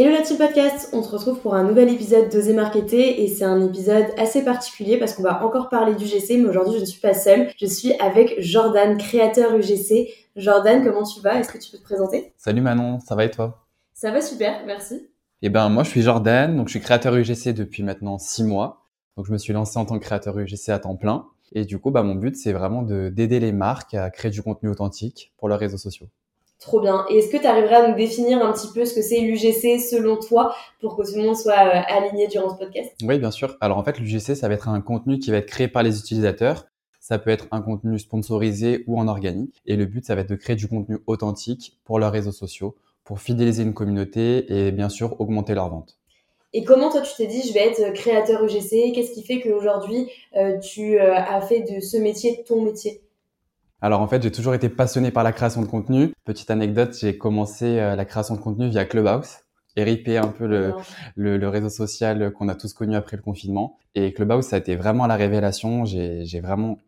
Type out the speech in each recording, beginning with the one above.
Hello la team podcast, on se retrouve pour un nouvel épisode d'Oser Marketer et c'est un épisode assez particulier parce qu'on va encore parler du GC mais aujourd'hui je ne suis pas seule, je suis avec Jordan, créateur UGC. Jordan, comment tu vas? Est-ce que tu peux te présenter? Salut Manon, ça va et toi? Ça va super, merci. Eh ben moi je suis Jordan, donc je suis créateur UGC depuis maintenant six mois. Donc je me suis lancé en tant que créateur UGC à temps plein et du coup bah mon but c'est vraiment de d'aider les marques à créer du contenu authentique pour leurs réseaux sociaux. Trop bien. Et est-ce que tu arriverais à nous définir un petit peu ce que c'est l'UGC selon toi pour que tout le monde soit euh, aligné durant ce podcast? Oui, bien sûr. Alors en fait, l'UGC, ça va être un contenu qui va être créé par les utilisateurs. Ça peut être un contenu sponsorisé ou en organique. Et le but, ça va être de créer du contenu authentique pour leurs réseaux sociaux, pour fidéliser une communauté et bien sûr augmenter leurs ventes. Et comment toi tu t'es dit je vais être créateur UGC Qu'est-ce qui fait qu'aujourd'hui euh, tu euh, as fait de ce métier ton métier? Alors en fait, j'ai toujours été passionné par la création de contenu. Petite anecdote, j'ai commencé euh, la création de contenu via Clubhouse. RIP un peu le, le, réseau social qu'on a tous connu après le confinement. Et Clubhouse, ça a été vraiment la révélation. J'ai vraiment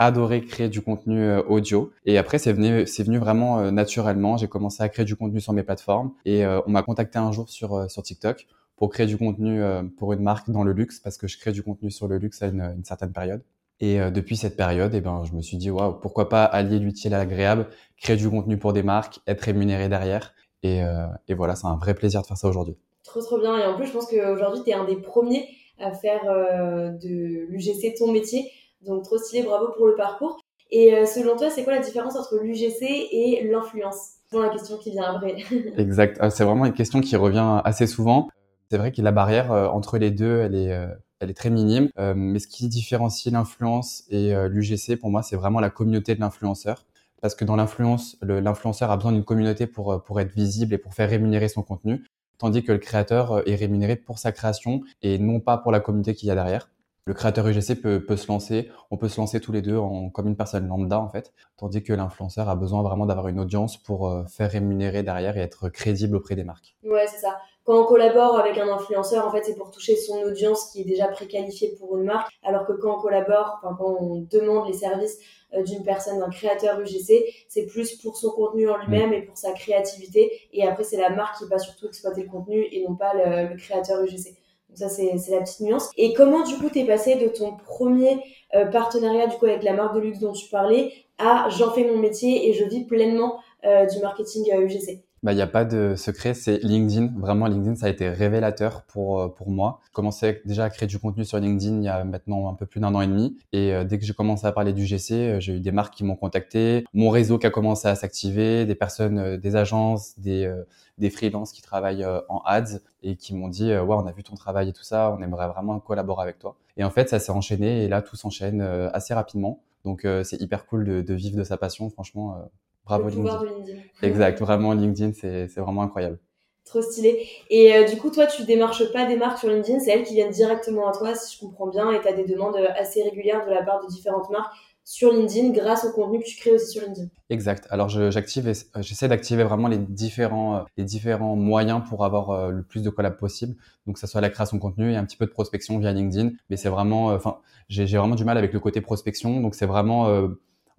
adoré créer du contenu euh, audio. Et après, c'est venu, c'est venu vraiment euh, naturellement. J'ai commencé à créer du contenu sur mes plateformes. Et on m'a contacté un jour sur, sur TikTok pour créer du contenu pour une marque dans le luxe, parce que je crée du contenu sur le luxe à une, une certaine période. Et euh, depuis cette période, eh ben, je me suis dit, waouh, pourquoi pas allier l'utile à l'agréable, créer du contenu pour des marques, être rémunéré derrière. Et, euh, et voilà, c'est un vrai plaisir de faire ça aujourd'hui. Trop, trop bien. Et en plus, je pense qu'aujourd'hui, tu es un des premiers à faire euh, de l'UGC ton métier. Donc, trop stylé, bravo pour le parcours. Et selon toi, c'est quoi la différence entre l'UGC et l'influence? C'est la question qui vient après. exact. C'est vraiment une question qui revient assez souvent. C'est vrai que la barrière entre les deux, elle est elle est très minime. Euh, mais ce qui différencie l'influence et euh, l'UGC, pour moi, c'est vraiment la communauté de l'influenceur. Parce que dans l'influence, l'influenceur a besoin d'une communauté pour, euh, pour être visible et pour faire rémunérer son contenu, tandis que le créateur est rémunéré pour sa création et non pas pour la communauté qu'il y a derrière. Le créateur UGC peut, se lancer, on peut se lancer tous les deux en, comme une personne lambda en fait, tandis que l'influenceur a besoin vraiment d'avoir une audience pour faire rémunérer derrière et être crédible auprès des marques. Ouais, c'est ça quand on collabore avec un influenceur, en fait, c'est pour toucher son audience qui est déjà préqualifiée pour une marque, alors que quand on collabore, quand on demande les services euh, d'une personne, d'un créateur UGC, c'est plus pour son contenu en lui-même et pour sa créativité. Et après, c'est la marque qui va surtout exploiter le contenu et non pas le, créateur UGC. Ça, c'est la petite nuance. Et comment, du coup, t'es passé de ton premier euh, partenariat, du coup, avec la marque de luxe dont tu parlais, à j'en fais mon métier et je vis pleinement euh, du marketing UGC bah, il n'y a pas de secret, c'est LinkedIn. Vraiment, LinkedIn, ça a été révélateur pour, euh, pour moi. J'ai commencé déjà à créer du contenu sur LinkedIn il y a maintenant un peu plus d'un an et demi. Et euh, dès que j'ai commencé à parler du GC, euh, j'ai eu des marques qui m'ont contacté, mon réseau qui a commencé à s'activer, des personnes, des agences, des, des freelances qui travaillent en ads et qui m'ont dit, ouais, on a vu ton travail et tout ça, on aimerait vraiment collaborer avec toi. Et en fait, ça s'est enchaîné et là, tout s'enchaîne assez rapidement. Donc, c'est hyper cool de, de, vivre de sa passion. Franchement, Bravo LinkedIn. Exact, vraiment LinkedIn, c'est vraiment incroyable. Trop stylé. Et euh, du coup, toi, tu démarches pas des marques sur LinkedIn, c'est elles qui viennent directement à toi, si je comprends bien, et tu as des demandes euh, assez régulières de la part de différentes marques sur LinkedIn grâce au contenu que tu crées aussi sur LinkedIn. Exact. Alors j'active, euh, j'essaie d'activer vraiment les différents, les différents moyens pour avoir le plus de collabs possible. Donc que ça soit la création de contenu et un petit peu de prospection via LinkedIn. Mais c'est vraiment, enfin, j'ai vraiment du mal avec le côté prospection. Donc c'est vraiment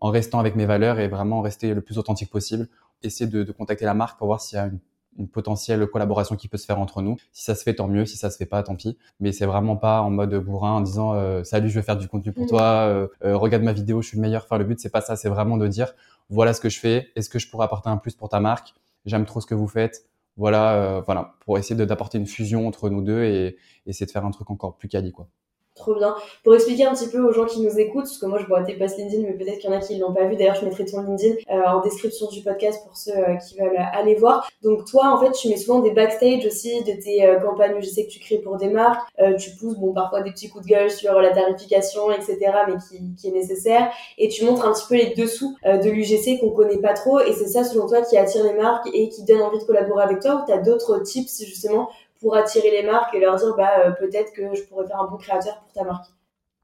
en restant avec mes valeurs et vraiment rester le plus authentique possible. Essayer de, de contacter la marque pour voir s'il y a une, une, potentielle collaboration qui peut se faire entre nous. Si ça se fait, tant mieux. Si ça se fait pas, tant pis. Mais c'est vraiment pas en mode bourrin en disant euh, salut, je vais faire du contenu pour mmh. toi, euh, euh, regarde ma vidéo, je suis le meilleur. Enfin, le but c'est pas ça. C'est vraiment de dire voilà ce que je fais. Est-ce que je pourrais apporter un plus pour ta marque? J'aime trop ce que vous faites. Voilà, voilà, pour essayer d'apporter une fusion entre nous deux et, essayer de faire un truc encore plus quali, quoi. Trop bien. Pour expliquer un petit peu aux gens qui nous écoutent, parce que moi je vois tes posts LinkedIn, mais peut-être qu'il y en a qui l'ont pas vu. D'ailleurs, je mettrai ton LinkedIn euh, en description du podcast pour ceux euh, qui veulent aller voir. Donc toi, en fait, tu mets souvent des backstage aussi de tes euh, campagnes UGC que tu crées pour des marques. tu pousses, bon, parfois des petits coups de gueule sur la tarification, etc., mais qui, qui est nécessaire. Et tu montres un petit peu les dessous de l'UGC qu'on connaît pas trop. Et c'est ça, selon toi, qui attire les marques et qui donne envie de collaborer avec toi? Ou tu as d'autres tips justement pour attirer les marques et leur dire bah peut-être que je pourrais faire un bon créateur pour ta marque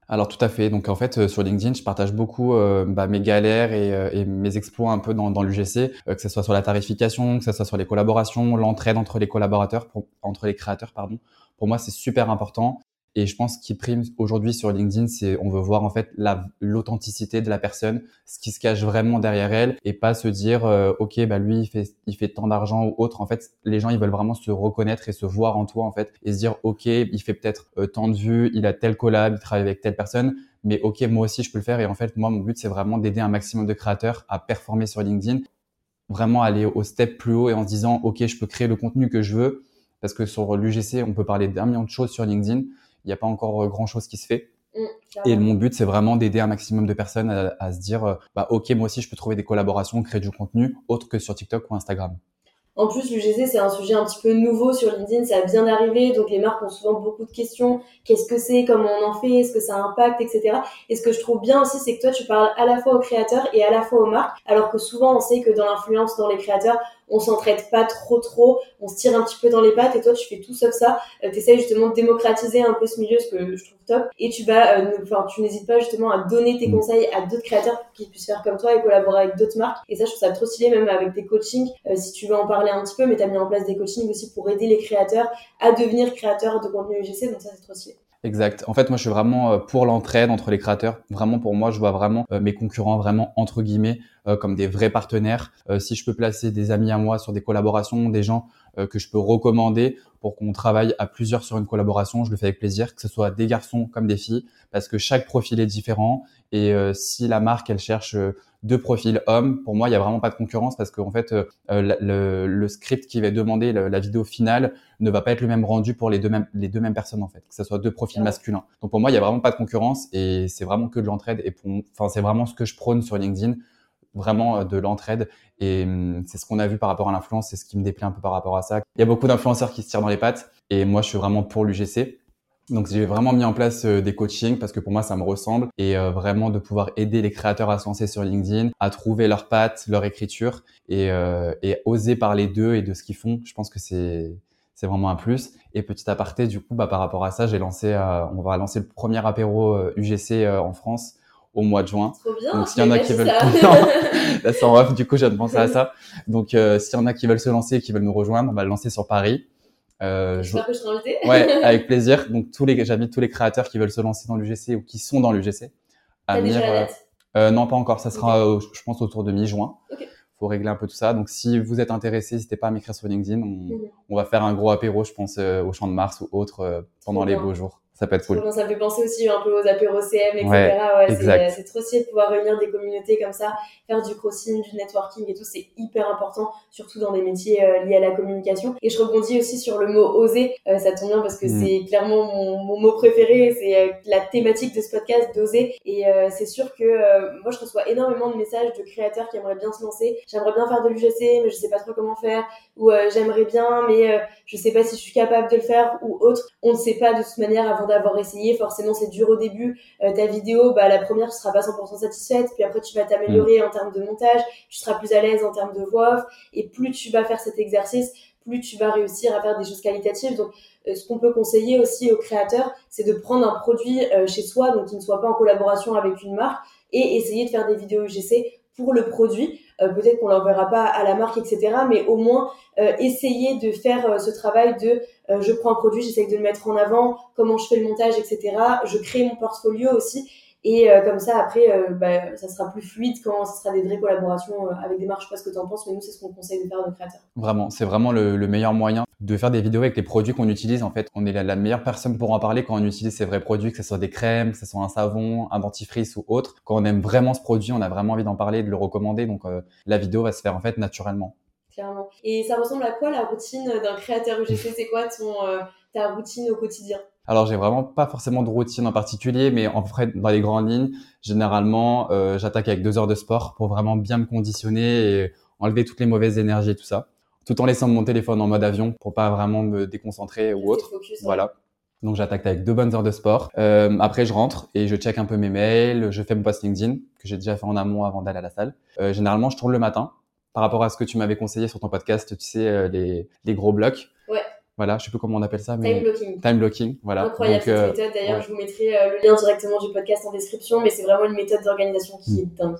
alors tout à fait. Donc en fait euh, sur LinkedIn, je partage beaucoup euh, bah, mes galères et, euh, mes exploits un peu dans, dans l'UGC, que ce soit sur la tarification, que ce soit sur les collaborations, l'entraide entre les collaborateurs, entre les créateurs, pardon. Pour moi, c'est super important. Et je pense qu'il prime aujourd'hui sur LinkedIn, c'est on veut voir en fait l'authenticité de la personne, ce qui se cache vraiment derrière elle, et pas se dire euh, ok bah lui il fait il fait tant d'argent ou autre. En fait, les gens ils veulent vraiment se reconnaître et se voir en toi en fait et se dire ok il fait peut-être euh, tant de vues, il a tel collab, il travaille avec telle personne, mais ok moi aussi je peux le faire. Et en fait moi mon but c'est vraiment d'aider un maximum de créateurs à performer sur LinkedIn, vraiment aller au step plus haut et en se disant ok je peux créer le contenu que je veux parce que sur l'UGC on peut parler d'un million de choses sur LinkedIn il n'y a pas encore euh, grand chose qui se fait. Mm, et mon but, c'est vraiment d'aider un maximum de personnes à, se dire, euh, bah, ok, moi aussi, je peux trouver des collaborations, créer du contenu autre que sur TikTok ou Instagram. En plus, l'UGC, c'est un sujet un petit peu nouveau sur LinkedIn, ça a bien arrivé, donc les marques ont souvent beaucoup de questions. Qu'est-ce que c'est, comment on en fait, est-ce que ça impacte, etc. Et ce que je trouve bien aussi, c'est que toi, tu parles à la fois aux créateurs et à la fois aux marques, alors que souvent, on sait que dans l'influence, dans les créateurs, on s'entraide pas trop trop, on se tire un petit peu dans les pattes et toi tu fais tout sauf ça, euh, tu essaies justement de démocratiser un peu ce milieu, ce que je trouve top, et tu vas, euh, enfin tu n'hésites pas justement à donner tes mm. conseils à d'autres créateurs pour qu'ils puissent faire comme toi et collaborer avec d'autres marques, et ça je trouve ça trop stylé même avec tes coachings, euh, si tu veux en parler un petit peu, mais tu as mis en place des coachings aussi pour aider les créateurs à devenir créateurs de contenu UGC, donc ça c'est trop stylé. Exact. En fait, moi, je suis vraiment euh, pour l'entraide entre les créateurs. Vraiment, pour moi, je vois vraiment euh, mes concurrents vraiment entre guillemets euh, comme des vrais partenaires. si je peux placer des amis à moi sur des collaborations, des gens que je peux recommander pour qu'on travaille à plusieurs sur une collaboration, je le fais avec plaisir, que ce soit des garçons comme des filles, parce que chaque profil est différent. Et si la marque, elle cherche deux profils hommes. Pour moi, il y a vraiment pas de concurrence parce qu'en fait, euh, le, le, script qui va demander la vidéo finale ne va pas être le même rendu pour les deux mêmes les deux mêmes personnes en fait, que ce soit deux profils masculins. Donc pour moi, il y a vraiment pas de concurrence et c'est vraiment que de l'entraide. Et enfin, c'est vraiment ce que je prône sur LinkedIn, vraiment euh, de l'entraide. Et hum, c'est ce qu'on a vu par rapport à l'influence, c'est ce qui me déplaît un peu par rapport à ça. Il y a beaucoup d'influenceurs qui se tirent dans les pattes et moi, je suis vraiment pour l'UGC. Donc j'ai vraiment mis en place euh, des coachings parce que pour moi ça me ressemble et euh, vraiment de pouvoir aider les créateurs à se lancer sur LinkedIn, à trouver leurs pattes, leur écriture et, oser parler d'eux et de ce qu'ils font. Je pense que c'est c'est vraiment un plus. Et petit aparté, du coup, bah, par rapport à ça, j'ai lancé, on va lancer le premier apéro UGC en France au mois de juin. Trop bien, Donc s'il y en a qui veulent, là c'est en off, du coup j'ai pensé à ça. Donc s'il y en a qui veulent se lancer et qui veulent nous rejoindre, on va le lancer sur Paris. Euh, je... que je serai invité. ouais, avec plaisir. Donc tous les, j'invite tous les créateurs qui veulent se lancer dans l'UGC ou qui sont dans l'UGC à venir. Euh, euh, non, pas encore. Ça sera, euh, je pense, autour de mi-juin. Okay. Faut régler un peu tout ça. Donc si vous êtes intéressé, n'hésitez pas à m'écrire sur LinkedIn. On, on, va faire un gros apéro, je pense, au Champ de Mars ou autre pendant les beaux jours ça peut être cool. ça me fait penser aussi un peu aux apéros CM, etc. Ouais, c'est trop stylé de pouvoir réunir des communautés comme ça, faire du crossing, du networking et tout, c'est hyper important, surtout dans des métiers euh, liés à la communication. Et je rebondis aussi sur le mot oser, euh, ça tombe bien parce que mm. c'est clairement mon, mon, mot préféré, c'est euh, la thématique de ce podcast d'oser. Et c'est sûr que moi je reçois énormément de messages de créateurs qui aimeraient bien se lancer. J'aimerais bien faire de l'UGC, mais je sais pas trop comment faire. Ou j'aimerais bien, mais je sais pas si je suis capable de le faire ou autre. On ne sait pas de toute manière avant d'avoir essayé. Forcément, c'est dur au début. Euh, ta vidéo, bah, la première, tu seras pas 100% satisfaite. Puis après, tu vas t'améliorer mm. en termes de montage. Tu seras plus à l'aise en termes de voix off. Et plus tu vas faire cet exercice, plus tu vas réussir à faire des choses qualitatives. Donc, euh, ce qu'on peut conseiller aussi aux créateurs, c'est de prendre un produit euh, chez soi, donc qui ne soit pas en collaboration avec une marque, et essayer de faire des vidéos UGC pour le produit. Euh, peut-être qu'on l'enverra pas à la marque, etc. Mais au moins euh, essayer de faire euh, ce travail de je prends un produit, j'essaie de le mettre en avant, comment je fais le montage, etc. Je crée mon portfolio aussi. Et comme ça, après, bah, ça sera plus fluide quand ce sera des vraies collaborations avec des marques. Je sais pas ce que tu en penses, mais nous, c'est ce qu'on conseille de faire à nos créateurs. Vraiment, c'est vraiment le, meilleur moyen de faire des vidéos avec les produits qu'on utilise. En fait, on est la, meilleure personne pour en parler quand on utilise ces vrais produits, que ce soit des crèmes, que ce soit un savon, un dentifrice ou autre. Quand on aime vraiment ce produit, on a vraiment envie d'en parler, de le recommander. Donc, euh, la vidéo va se faire en fait naturellement. Clairement. Et ça ressemble à quoi la routine d'un créateur UGC C'est quoi ton, euh, ta routine au quotidien? Alors j'ai vraiment pas forcément de routine en particulier, mais en fait dans les grandes lignes, généralement euh, j'attaque avec deux heures de sport pour vraiment bien me conditionner et enlever toutes les mauvaises énergies et tout ça, tout en laissant mon téléphone en mode avion pour pas vraiment me déconcentrer ou autre. voilà. Donc j'attaque avec deux bonnes heures de sport. Euh, après je rentre et je check un peu mes mails, je fais mon post LinkedIn que j'ai déjà fait en amont avant d'aller à la salle. Euh, généralement je tourne le matin. Par rapport à ce que tu m'avais conseillé sur ton podcast, tu sais euh, les, les gros blocs. Voilà, je sais plus comment on appelle ça, mais time blocking. Time blocking, voilà. Incroyable cette euh, méthode. D'ailleurs, je vous mettrai euh, le lien directement du podcast en description, mais c'est vraiment une méthode d'organisation qui mm. est dingue.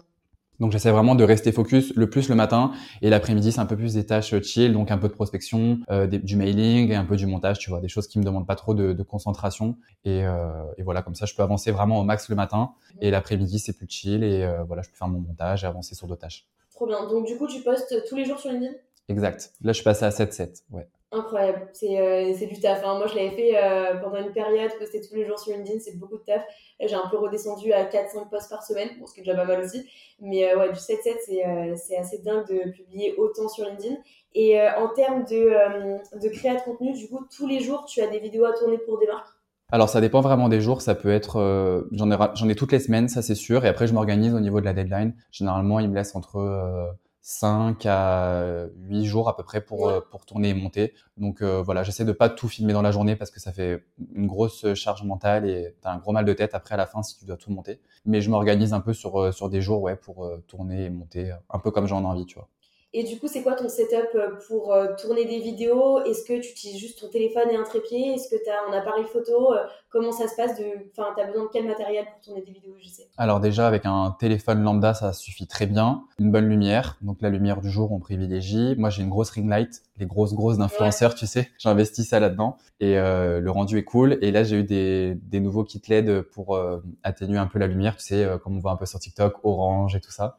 Donc j'essaie vraiment de rester focus le plus le matin et l'après-midi c'est un peu plus des tâches chill, donc un peu de prospection, euh, du mailing et un peu du montage, tu vois, des choses qui me demandent pas trop de, de concentration et, euh, et, voilà comme ça je peux avancer vraiment au max le matin et l'après-midi c'est plus chill et euh, voilà je peux faire mon montage et avancer sur d'autres tâches. Trop bien. Donc du coup tu postes tous les jours sur LinkedIn? Exact. Là je suis passé à 7-7, ouais. Incroyable, c'est euh, du taf. Hein. Moi, je l'avais fait euh, pendant une période, poster tous les jours sur LinkedIn, c'est beaucoup de taf. J'ai un peu redescendu à 4-5 posts par semaine, bon, ce qui est déjà pas mal aussi. Mais euh, ouais, du 7-7, euh, c'est assez dingue de publier autant sur LinkedIn. Et en termes de, de créa de contenu, du coup, tous les jours, tu as des vidéos à tourner pour des marques? Alors ça dépend vraiment des jours, ça peut être j'en ai j'en ai toutes les semaines, ça c'est sûr et après je m'organise au niveau de la deadline. Généralement, il me laisse entre 5 à 8 jours à peu près pour, euh, pour tourner et monter. Donc euh, voilà, j'essaie de pas tout filmer dans la journée parce que ça fait une grosse charge mentale et tu as un gros mal de tête après à la fin si tu dois tout monter. Mais je m'organise un peu sur, euh, sur des jours ouais, pour tourner et monter un peu comme j'en ai envie, tu vois. Et du coup, c'est quoi ton setup euh, pour euh, tourner des vidéos? Est-ce que tu utilises juste ton téléphone et un trépied? Est-ce que tu as un appareil photo? Euh, Comment ça se passe de... Enfin, tu as besoin de quel matériel pour tourner des vidéos je sais? Alors déjà, avec un téléphone lambda, ça suffit très bien. Une bonne lumière. Donc la lumière du jour, on privilégie. Moi, j'ai une grosse ring light, les grosses, grosses d'influenceurs, tu sais. J'investis ça là-dedans. Et euh, le rendu est cool. Et là, j'ai eu des, des nouveaux kits LED pour atténuer un peu la lumière, tu sais, comme on voit un peu sur TikTok, orange et tout ça.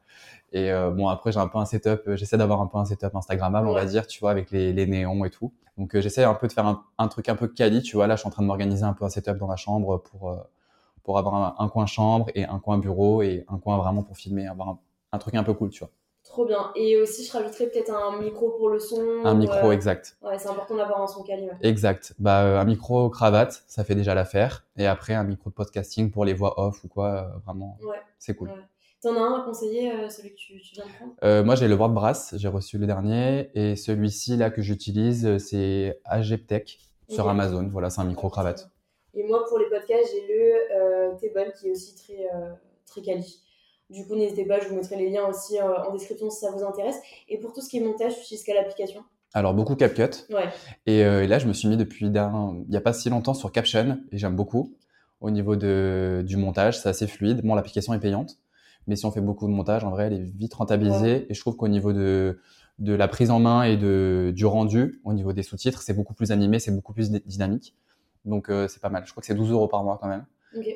Et euh, bon, après, j'ai un peu un setup, euh, j'essaie d'avoir un peu un setup Instagrammable, on va dire, tu vois, avec les, les néons et tout. Donc, euh, j'essaie un peu de faire un, un, truc un peu quali, tu vois. Là, je suis en train de m'organiser un peu un setup dans ma chambre pour, pour avoir un, coin chambre et un coin bureau et un coin vraiment pour filmer, avoir un, truc un peu cool, tu vois. Trop bien. Et aussi, je rajouterais peut-être un micro pour le son. Un micro, exact. Ouais, c'est important d'avoir un son quali. Exact. Bah, un micro cravate, ça fait déjà l'affaire. Et après, un micro de podcasting pour les voix off ou quoi, vraiment, ouais. c'est cool. T'en as un à conseiller, euh, celui que tu, viens de prendre? Euh, Moi, j'ai le WordPress, j'ai reçu le dernier. Et celui-ci, là, que j'utilise, euh, c'est Ageptech sur Amazon. Voilà, c'est un micro-cravate. Et moi, pour les podcasts, j'ai le euh, qui est aussi très, très quali. Du coup, n'hésitez pas, je vous mettrai les liens aussi en description si ça vous intéresse. Et pour tout ce qui est montage, tu utilises quelle application? Alors beaucoup CapCut. Ouais. Et, là, je me suis mis depuis il n'y a pas si longtemps sur Caption et j'aime beaucoup. Au niveau de, du montage, c'est assez fluide. Bon, l'application est payante, mais si on fait beaucoup de montage, en vrai, elle est vite rentabilisée. Et je trouve qu'au niveau de, de la prise en main et de, du rendu, au niveau des sous-titres, c'est beaucoup plus animé, c'est beaucoup plus dynamique. Donc, euh, c'est pas mal. Je crois que c'est 12 euros par mois quand même.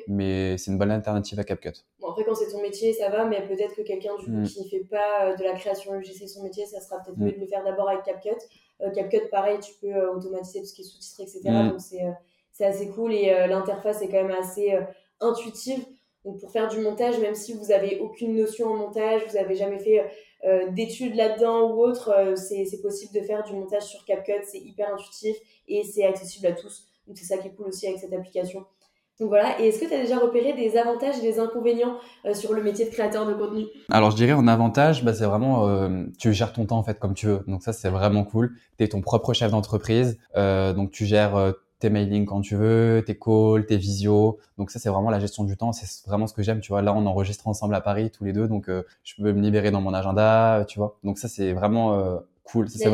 Mais c'est une bonne alternative à CapCut. Bon, après, quand c'est ton métier, ça va, mais peut-être que quelqu'un du mm. qui ne fait pas euh, de la création UGC son métier, ça sera peut-être mm. mieux de le faire d'abord avec CapCut. Euh, CapCut, pareil, tu peux automatiser tout ce qui est sous-titré, etc. Mm. Donc, c'est assez cool et l'interface est quand même assez intuitive. Donc pour faire du montage, même si vous avez aucune notion en montage, vous n'avez jamais fait euh, d'études là-dedans ou autre, euh, c'est possible de faire du montage sur CapCut, c'est hyper intuitif et c'est accessible à tous. Donc c'est ça qui est cool aussi avec cette application. Donc voilà, et est-ce que tu as déjà repéré des avantages et des inconvénients euh, sur le métier de créateur de contenu? Alors je dirais en avantage, bah, c'est vraiment, tu gères ton temps en fait comme tu veux. Donc ça c'est vraiment cool. Tu es ton propre chef d'entreprise, donc tu gères tes mailings quand tu veux, tes calls, tes visios. Donc ça, c'est vraiment la gestion du temps. C'est vraiment ce que j'aime. Tu vois, là, on enregistre ensemble à Paris tous les deux, donc euh, je peux me libérer dans mon agenda, tu vois. Donc ça, c'est vraiment euh, cool. Ça,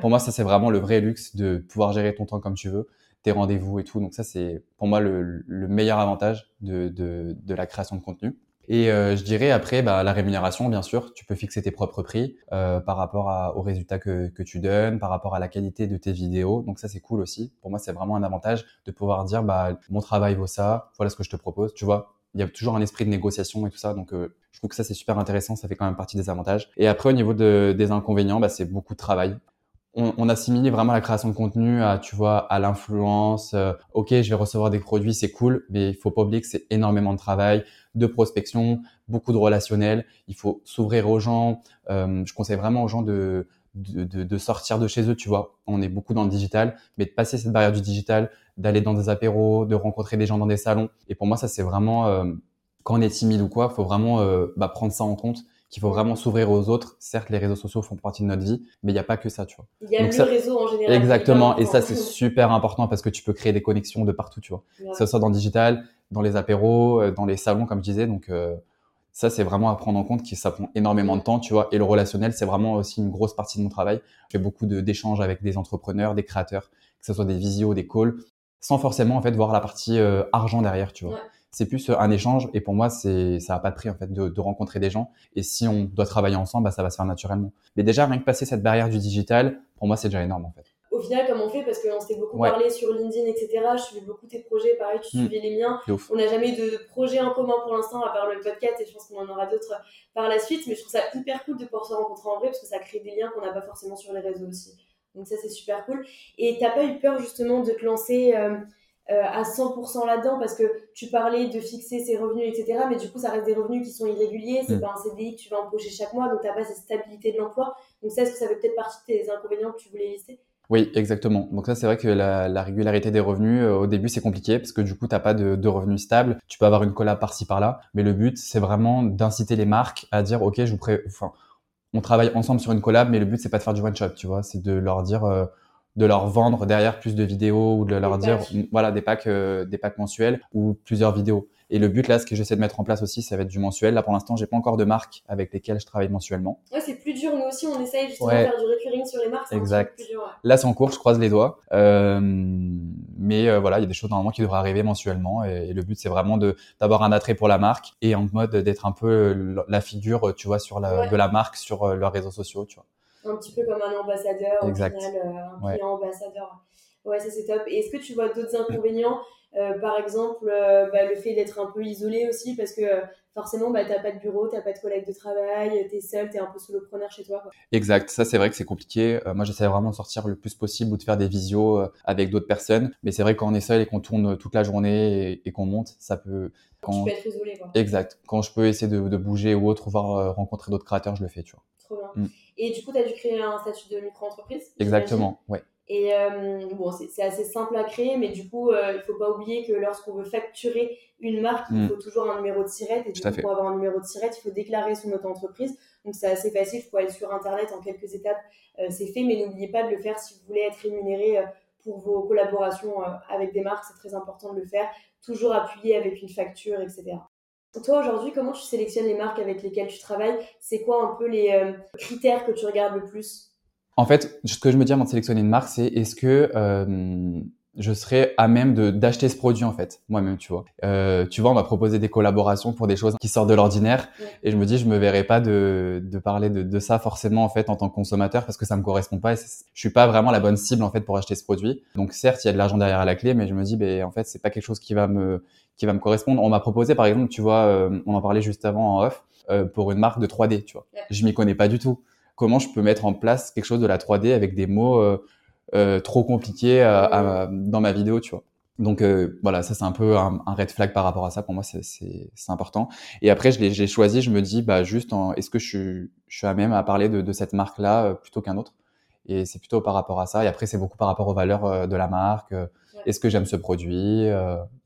Pour moi, ça, c'est vraiment le vrai luxe de pouvoir gérer ton temps comme tu veux, tes rendez-vous et tout. Donc ça, c'est pour moi le, le meilleur avantage de, de, de la création de contenu. Et euh, je dirais après, bah, la rémunération, bien sûr, tu peux fixer tes propres prix euh, par rapport aux résultats que, tu donnes, par rapport à la qualité de tes vidéos. Donc ça, c'est cool aussi. Pour moi, c'est vraiment un avantage de pouvoir dire, bah, mon travail vaut ça, voilà ce que je te propose. Tu vois, il y a toujours un esprit de négociation et tout ça. Donc, euh, je trouve que ça, c'est super intéressant. Ça fait quand même partie des avantages. Et après, au niveau de, des inconvénients, bah, c'est beaucoup de travail on, on assimile vraiment la création de contenu à, tu vois, à l'influence. Euh, ok, je vais recevoir des produits, c'est cool, mais il faut pas oublier que c'est énormément de travail, de prospection, beaucoup de relationnel. Il faut s'ouvrir aux gens. Euh, je conseille vraiment aux gens de, de, de, sortir de chez eux, tu vois. On est beaucoup dans le digital, mais de passer cette barrière du digital, d'aller dans des apéros, de rencontrer des gens dans des salons. Et pour moi, ça, c'est vraiment, euh, quand on est timide ou quoi, faut vraiment euh, bah, prendre ça en compte qu'il faut vraiment s'ouvrir aux autres. Certes, les réseaux sociaux font partie de notre vie, mais il n'y a pas que ça, tu vois. Il y a le réseau en général. Exactement. Et ça, c'est super important parce que tu peux créer des connexions de partout, tu vois. Que ce soit dans le digital, dans les apéros, euh, dans les salons, comme je disais. Donc, ça, c'est vraiment à prendre en compte que ça prend énormément de temps, tu vois. Et le relationnel, c'est vraiment aussi une grosse partie de mon travail. Je fais beaucoup d'échanges avec des entrepreneurs, des créateurs, que ce soit des visios, des calls, sans forcément en fait voir la partie euh, argent derrière, tu vois. C'est plus euh, un échange et pour moi, c'est ça a pas de prix en fait de, de, rencontrer des gens. Et si on doit travailler ensemble, bah, ça va se faire naturellement. Mais déjà rien que passer cette barrière du digital, pour moi, c'est déjà énorme en fait au final, comme on fait, parce qu'on s'était beaucoup parlé sur LinkedIn, etc., je suivais beaucoup tes projets, pareil, tu hmm. suivais les miens. On n'a jamais eu de projet en commun pour l'instant, à part le podcast, et je pense qu'on en aura d'autres par la suite, mais je trouve ça hyper cool de pouvoir se rencontrer en vrai, parce que ça crée des liens qu'on n'a pas forcément sur les réseaux aussi. Donc ça, c'est super cool. Et t'as pas eu peur justement de te lancer euh, euh, à 100% là-dedans, parce que tu parlais de fixer ses revenus, etc., mais du coup, ça reste des revenus qui sont irréguliers, c'est hmm. pas un CDI que tu vas empocher chaque mois, donc t'as pas cette stabilité de l'emploi. Donc ça, est-ce que ça fait peut-être partie de tes inconvénients que tu voulais lister? Oui, exactement. Donc ça, c'est vrai que la, la, régularité des revenus, euh, au début, c'est compliqué parce que du coup, t'as pas de, de, revenus stables. Tu peux avoir une collab par-ci par-là, mais le but, c'est vraiment d'inciter les marques à dire, ok, je vous pré... enfin, on travaille ensemble sur une collab, mais le but, c'est pas de faire du one shot, tu vois, c'est de leur dire, euh, de leur vendre derrière plus de vidéos ou de leur dire, voilà, des packs, euh, des packs mensuels ou plusieurs vidéos. Et le but là, ce que j'essaie de mettre en place aussi, ça va être du mensuel. Là, pour l'instant, j'ai pas encore de marques avec lesquelles je travaille mensuellement. Ouais, c'est plus dur. Nous aussi, on essaye justement de faire du recurring sur les marques. Exact. Plus dur, Là, c'est en cours. Je croise les doigts. Euh, mais euh, voilà, il y a des choses normalement qui devraient arriver mensuellement. Et, le but, c'est vraiment de d'avoir un attrait pour la marque et en mode d'être un peu la figure, tu vois, sur la de la marque sur leurs réseaux sociaux, tu vois. Un petit peu comme un ambassadeur, exact. au final, euh, un client ambassadeur. Ouais, ça c'est top. Et est-ce que tu vois d'autres inconvénients par exemple, euh, bah, le fait d'être un peu isolé aussi, parce que euh, forcément, bah, t'as pas de bureau, t'as pas de collègues de travail, t'es seul, t'es un peu solopreneur chez toi. Quoi. Exact, ça c'est vrai que c'est compliqué. moi, j'essaie vraiment de sortir le plus possible ou de faire des visios avec d'autres personnes. Mais c'est vrai quand on est seul et qu'on tourne toute la journée et, qu'on monte, ça peut. Quand... Tu peux être isolé. Quoi. Exact. Quand je peux essayer de, de bouger ou autre, voir rencontrer d'autres créateurs, je le fais, tu vois. Trop bien. Mm. Et du coup, tu as dû créer un statut de micro-entreprise Exactement, ouais. Et euh, bon, c'est assez simple à créer, mais du coup, euh, il faut pas oublier que lorsqu'on veut facturer une marque, il mm. faut toujours un numéro de SIRET. Et du coup, pour avoir un numéro de SIRET, il faut déclarer son auto-entreprise. Donc, c'est assez facile. Il faut aller sur Internet en quelques étapes. Euh, c'est fait, mais n'oubliez pas de le faire si vous voulez être rémunéré pour vos collaborations avec des marques. C'est très important de le faire. Toujours appuyé avec une facture, etc. Toi, aujourd'hui, comment tu sélectionnes les marques avec lesquelles tu travailles? C'est quoi un peu les critères que tu regardes le plus? En fait, ce que je me dis avant de sélectionner une marque, c'est est-ce que euh, je serais à même de d'acheter ce produit en fait moi-même tu vois. Euh, tu vois on m'a proposé des collaborations pour des choses qui sortent de l'ordinaire et je me dis je me verrais pas de, de parler de, de, ça forcément en fait en tant que consommateur parce que ça me correspond pas et je suis pas vraiment la bonne cible en fait pour acheter ce produit. Donc certes il y a de l'argent derrière la clé mais je me dis ben en fait c'est pas quelque chose qui va me qui va me correspondre. On m'a proposé par exemple tu vois euh, on en parlait juste avant en off euh, pour une marque de 3D tu vois. Je m'y connais pas du tout comment je peux mettre en place quelque chose de la 3D avec des mots euh, euh, trop compliqués euh, dans ma vidéo, tu vois. Donc voilà, ça c'est un peu un, red flag par rapport à ça. Pour moi, c'est important. Et après, je l'ai choisi. Je me dis, bah juste, est-ce que je suis, je suis à même à parler de, de cette marque-là plutôt qu'un autre? Et c'est plutôt par rapport à ça. Et après, c'est beaucoup par rapport aux valeurs de la marque. Est-ce que j'aime ce produit Il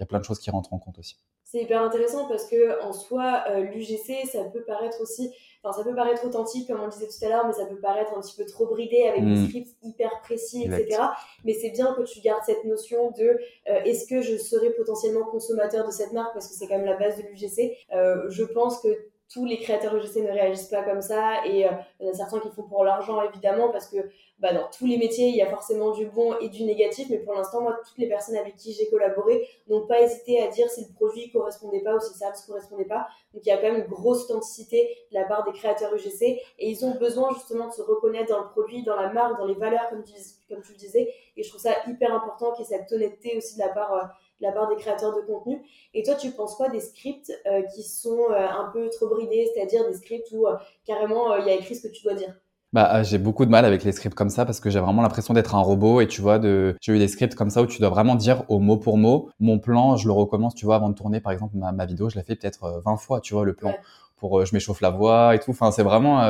y a plein de choses qui rentrent en compte aussi. C'est hyper intéressant parce que en soi, l'UGC, ça peut paraître aussi Enfin, ça peut paraître authentique, comme on le disait tout à l'heure, mais ça peut paraître un petit peu trop bridé avec des mm. scripts hyper précis, etc. Mais c'est bien que tu gardes cette notion de euh, est-ce que je serai potentiellement consommateur de cette marque parce que c'est quand même la base de l'UGC. Euh, je pense que tous les créateurs UGC ne réagissent pas comme ça et euh, il y en a certains qui font pour l'argent évidemment parce que bah, dans tous les métiers il y a forcément du bon et du négatif mais pour l'instant moi toutes les personnes avec qui j'ai collaboré n'ont pas hésité à dire si le produit correspondait pas ou si le service correspondait pas. Donc il y a quand même une grosse authenticité de la part des créateurs UGC et ils ont besoin justement de se reconnaître dans le produit dans la marque dans les valeurs comme tu, comme tu le disais et je trouve ça hyper important qu'il y ait cette honnêteté aussi de la part la part des créateurs de contenu. Et toi, tu penses quoi des scripts euh, qui sont euh, un peu trop bridés, c'est-à-dire des scripts où euh, carrément il y a écrit ce que tu dois dire? Bah, j'ai beaucoup de mal avec les scripts comme ça parce que j'ai vraiment l'impression d'être un robot et tu vois, de... j'ai eu des scripts comme ça où tu dois vraiment dire au mot pour mot. Mon plan, je le recommence, tu vois, avant de tourner, par exemple, ma, ma vidéo, je l'ai fait peut-être 20 fois, tu vois, le plan. Pour, je m'échauffe la voix et tout. Enfin, c'est vraiment,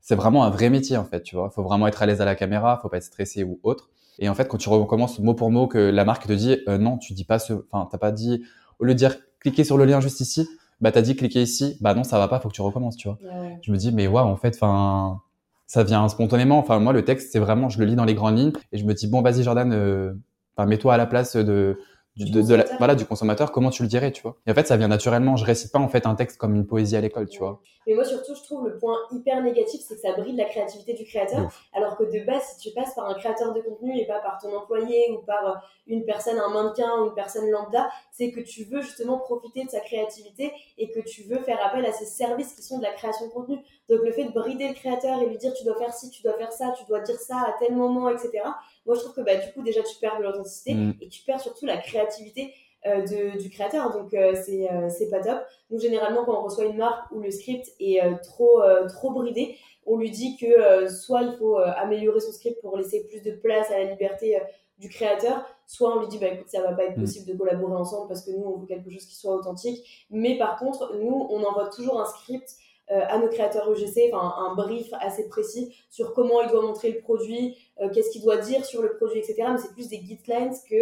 c'est vraiment un vrai métier en fait, tu vois. Faut vraiment être à l'aise à la caméra, faut pas être stressé ou autre. Et en fait, quand tu recommences mot pour mot que la marque te dit euh, non, tu dis pas ce, enfin, t'as pas dit au lieu de dire cliquez sur le lien juste ici, bah t'as dit cliquez ici, bah non, ça va pas, faut que tu recommences, tu vois. Je me dis mais waouh, en fait, enfin, ça vient spontanément. Enfin, moi, le texte, c'est vraiment, je le lis dans les grandes lignes et je me dis bon, vas-y Jordan, euh, mets-toi à la place de du, de, la, voilà, du consommateur, comment tu le dirais, tu vois. Et en fait, ça vient naturellement. Je récite pas en fait un texte comme une poésie à l'école, tu vois. Mais moi, surtout, je trouve le point hyper négatif, c'est que ça bride la créativité du créateur. Alors que de base, si tu passes par un créateur de contenu et pas par ton employé ou par euh, une personne, un mannequin ou une personne lambda, c'est que tu veux justement profiter de sa créativité et que tu veux faire appel à ces services qui sont de la création de contenu. Donc le fait de brider le créateur et lui dire tu dois faire ci, tu dois faire ça, tu dois dire ça à tel moment, etc. Moi je trouve que bah, du coup déjà tu perds de l'authenticité mm. et tu perds surtout la créativité euh, de, du créateur. Donc euh, c'est euh, c'est pas top. Donc généralement quand on reçoit une marque où le script est trop trop bridé, on lui dit que soit il faut améliorer son script pour laisser plus de place à la liberté du créateur, soit on lui dit bah écoute ça va pas être mm. possible de collaborer ensemble parce que nous on veut quelque chose qui soit authentique. Mais par contre nous on envoie toujours un script à nos créateurs UGC, enfin un brief assez précis sur comment il doit montrer le produit, euh, qu'est-ce qu'il doit dire sur le produit, etc. Mais c'est plus des guidelines que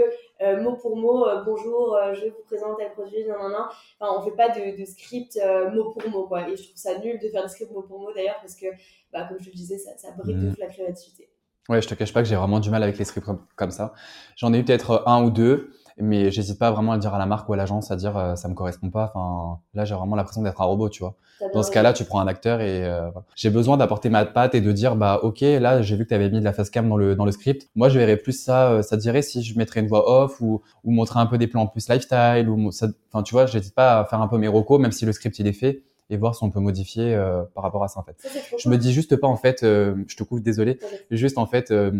euh, mot pour mot, bonjour, je vous présente tel produit, non, non, non. Enfin, on fait pas de, de script mot pour mot, quoi. Et je trouve ça nul de faire des scripts mot pour mot d'ailleurs, parce que, bah, comme je le disais, ça, ça bride mmh. la créativité. Ouais, je te cache pas que j'ai vraiment du mal avec les scripts comme ça. J'en ai eu peut-être un ou deux mais j'hésite pas vraiment à le dire à la marque ou à l'agence à dire euh, ça me correspond pas. Enfin là j'ai vraiment l'impression d'être un robot tu vois. Dans ce cas-là tu prends un acteur et euh, j'ai besoin d'apporter ma patte et de dire bah ok là j'ai vu que tu avais mis de la face cam dans le dans le script. Moi je verrais plus ça euh, ça dirait si je mettrais une voix off ou ou montrer un peu des plans plus lifestyle ou enfin tu vois j'hésite pas à faire un peu mes recos même si le script il est fait et voir si on peut modifier euh, par rapport à ça en fait. je me dis juste pas en fait, euh, je te coupe, désolé, juste en fait, euh,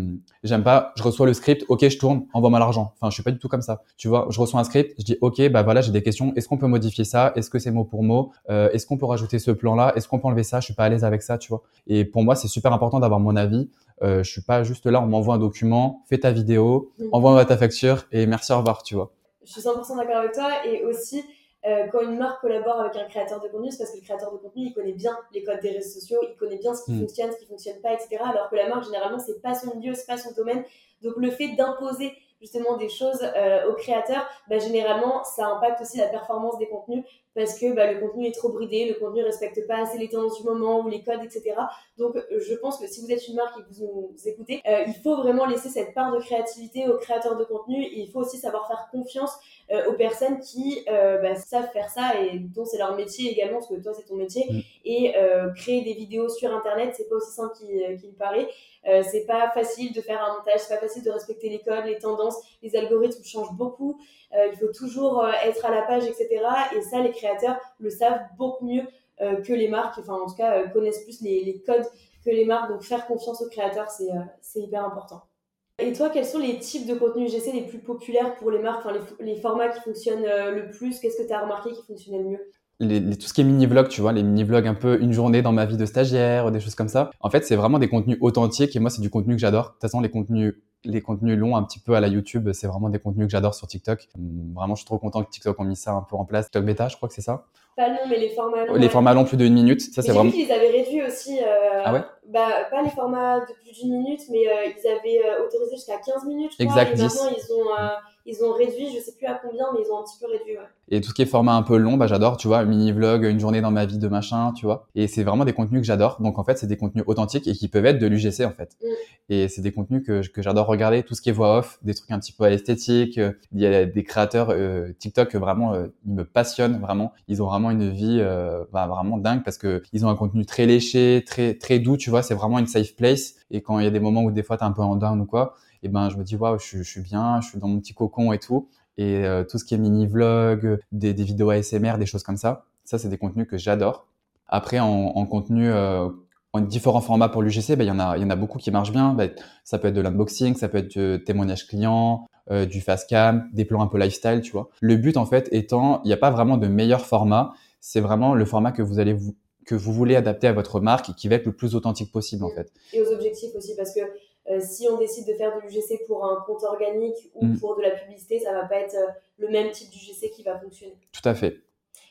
j'aime pas, je reçois le script, ok, je tourne, envoie-moi l'argent. Enfin, je suis pas du tout comme ça. Tu vois, je reçois un script, je dis ok, bah voilà, j'ai des questions. Est-ce qu'on peut modifier ça? Est-ce que c'est mot pour mot? Est-ce qu'on peut rajouter ce plan-là? Est-ce qu'on peut enlever ça? Je suis pas à l'aise avec ça, tu vois. Et pour moi, c'est super important d'avoir mon avis. Euh, je suis pas juste là, on m'envoie un document, fais ta vidéo, mm. envoie-moi ta facture et merci, au revoir, tu vois. Je suis 100% d'accord avec toi et aussi euh, quand une marque collabore avec un créateur de contenu, c'est parce que le créateur de contenu, il connaît bien les codes des réseaux sociaux, il connaît bien ce qui mm. fonctionne, ce qui fonctionne pas, etc. Alors que la marque, généralement, c'est pas son milieu, c'est pas son domaine. Donc le fait d'imposer justement des choses euh, aux créateurs, bah, généralement, ça impacte aussi la performance des contenus parce que bah, le contenu est trop bridé, le contenu respecte pas assez les tendances du moment ou les codes, etc. Donc, je pense que si vous êtes une marque et que vous nous écoutez, euh, il faut vraiment laisser cette part de créativité aux créateurs de contenu et il faut aussi savoir faire confiance euh, aux personnes qui euh, bah, savent faire ça et dont c'est leur métier également, parce que toi, c'est ton métier. Mm. Et créer des vidéos sur Internet, c'est pas aussi simple qu'il paraît. C'est pas facile de faire un montage, c'est pas facile de respecter les codes, les tendances, les algorithmes changent beaucoup. il faut toujours être à la page, etc. Et ça, les créateurs le savent beaucoup mieux euh, que les marques, enfin en tout cas euh, connaissent plus les, codes que les marques, donc faire confiance aux créateurs, c'est euh, hyper important. Et toi, quels sont les types de contenus GC les plus populaires pour les marques, enfin les, formats qui fonctionnent le plus Qu'est-ce que tu as remarqué qui fonctionnait le mieux? Les, tout ce qui est mini-vlog, tu vois, les mini-vlogs un peu une journée dans ma vie de stagiaire, des choses comme ça. En fait, c'est vraiment des contenus authentiques et moi, c'est du contenu que j'adore. De toute façon, les contenus les contenus longs un petit peu à la YouTube, c'est vraiment des contenus que j'adore sur TikTok. Hum, vraiment, je suis trop content que TikTok ait mis ça un peu en place. TikTok bêta, je crois que c'est ça. Pas long, mais les formats longs. Les formats longs plus d'une minute, ça c'est vraiment. qu'ils avaient réduit aussi. Euh, ah ouais? bah, pas les formats de plus d'une minute, mais euh, ils avaient euh, autorisé jusqu'à 15 minutes, je crois. Exact, et maintenant, ils ont ils ont réduit, je sais plus à combien, mais ils ont un petit peu réduit. Ouais. Et tout ce qui est format un peu long, bah j'adore, tu vois, un mini vlog, une journée dans ma vie de machin, tu vois. Et c'est vraiment des contenus que j'adore. Donc en fait, c'est des contenus authentiques et qui peuvent être de l'UGC en fait. Mm. Et c'est des contenus que, que j'adore regarder, tout ce qui est voix off, des trucs un petit peu à l'esthétique. Il y a des créateurs euh, TikTok vraiment, euh, ils me passionnent vraiment. Ils ont vraiment une vie euh, bah, vraiment dingue parce que ils ont un contenu très léché, très très doux, tu vois. C'est vraiment une safe place. Et quand il y a des moments où des fois t'es un peu en down ou quoi, et ben je me dis waouh, je, je suis bien, je suis dans mon petit cocon et tout et euh, tout ce qui est mini vlog, des, des, vidéos ASMR, des choses comme ça. Ça, c'est des contenus que j'adore. Après, en, en contenu euh, en différents formats pour l'UGC, ben, il y en a, il y en a beaucoup qui marchent bien. Ben, ça peut être de l'unboxing, ça peut être du témoignage client, euh, du fast cam, des plans un peu lifestyle, tu vois. Le but en fait étant, il n'y a pas vraiment de meilleur format. C'est vraiment le format que vous allez vous que vous voulez adapter à votre marque et qui va être le plus authentique possible en fait. Et aux objectifs aussi parce que euh, si on décide de faire de l'UGC pour un compte organique ou mm. pour de la publicité, ça va pas être euh, le même type d'UGC qui va fonctionner. Tout à fait.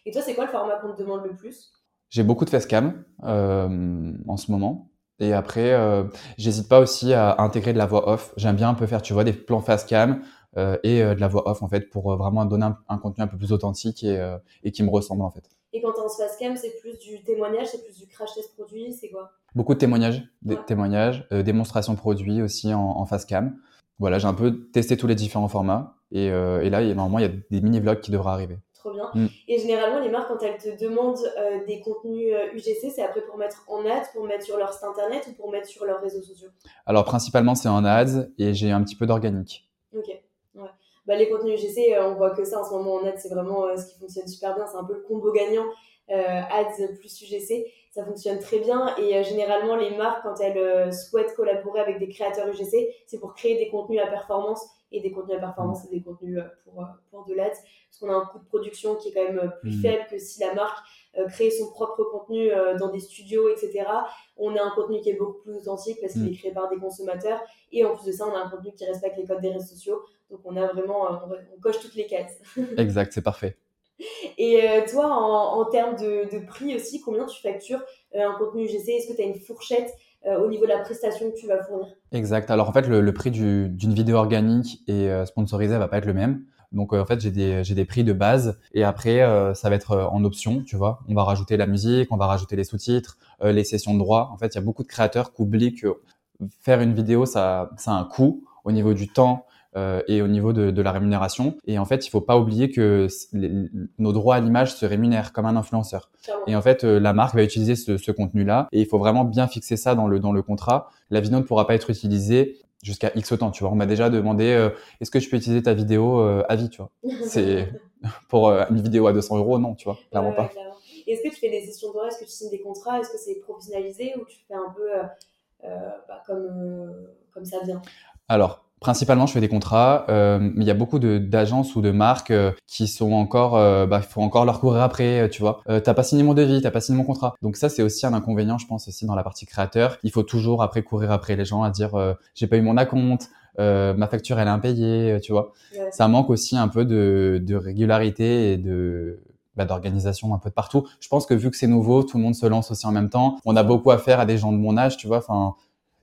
Et toi, c'est quoi le format qu'on te demande le plus? J'ai beaucoup de facecam euh, en ce moment. Et après, euh, j'hésite pas aussi à intégrer de la voix off. J'aime bien un peu faire, tu vois, des plans face cam euh, et de la voix off en fait pour vraiment donner un, contenu un peu plus authentique et, et qui me ressemble en fait. Et quand on se face cam, c'est plus du témoignage, c'est plus du crash test produit, c'est quoi? Beaucoup de témoignages, des témoignages, démonstration produit aussi en, en face cam. Voilà, j'ai un peu testé tous les différents formats et, et là, normalement, il y a des mini vlogs qui devraient arriver bien. Mm. Et généralement, les marques, quand elles te demandent euh, des contenus UGC, euh, c'est après pour mettre en ads, pour mettre sur leur site internet ou pour mettre sur leurs réseaux sociaux? Alors, principalement, c'est en ads et j'ai un petit peu d'organique. Ok. Ouais. Bah, les contenus UGC, euh, on voit que ça en ce moment en ads, c'est vraiment ce qui fonctionne super bien. C'est un peu le combo gagnant. ads plus UGC, ça fonctionne très bien et généralement les marques quand elles souhaitent collaborer avec des créateurs UGC, c'est pour créer des contenus à performance et des contenus à performance et des contenus pour, pour de l'ads parce qu'on a un coût de production qui est quand même euh, plus mm. faible que si la marque euh, crée son propre contenu euh, dans des studios, etc. On a un contenu qui est beaucoup plus authentique parce qu'il mm. est créé par des consommateurs. Et en plus de ça, on a un contenu qui respecte les codes des réseaux sociaux. Donc on a vraiment, on, coche toutes les cases. exact, c'est parfait. Et toi, en, termes de, prix aussi, combien tu factures un contenu UGC Est-ce que tu as une fourchette au niveau de la prestation que tu vas fournir? Exact. Alors en fait, le, prix d'une vidéo organique et sponsorisée va pas être le même. Donc euh, en fait, j'ai des, prix de base et après, euh, ça va être euh, en option, tu vois. On va rajouter la musique, on va rajouter les sous-titres, les sessions de droit. En fait, il y a beaucoup de créateurs qui oublient que faire une vidéo, ça a un coût au niveau du temps, et au niveau de, de, la rémunération. Et en fait, il faut pas oublier que nos droits à l'image se rémunèrent comme un influenceur. Et en fait, la marque va utiliser ce, ce contenu-là et il faut vraiment bien fixer ça dans le dans le contrat. La vidéo ne pourra pas être utilisée jusqu'à X temps, tu vois. On m'a déjà demandé euh, est-ce que je peux utiliser ta vidéo euh, à vie, tu vois. C'est pour euh, une vidéo à 200 euros, non, tu vois, clairement pas. Est-ce que tu fais des sessions de droit Est-ce que tu signes des contrats? Est-ce que c'est professionnalisé ou tu fais un peu bah, comme, comme ça vient? Alors, Principalement, je fais des contrats, euh, mais il y a beaucoup d'agences ou de marques euh, qui sont encore, euh, bah, il faut encore leur courir après, euh, tu vois. T'as pas signé mon devis, t'as pas signé mon contrat. Donc ça, c'est aussi un inconvénient, je pense aussi dans la partie créateur. Il faut toujours après courir après les gens à dire, j'ai pas eu mon acompte, ma facture elle est impayée, tu vois. Ça manque aussi un peu de, de régularité et de bah, d'organisation un peu de partout. Je pense que vu que c'est nouveau, tout le monde se lance aussi en même temps. On a beaucoup à faire à des gens de mon âge, tu vois. Enfin,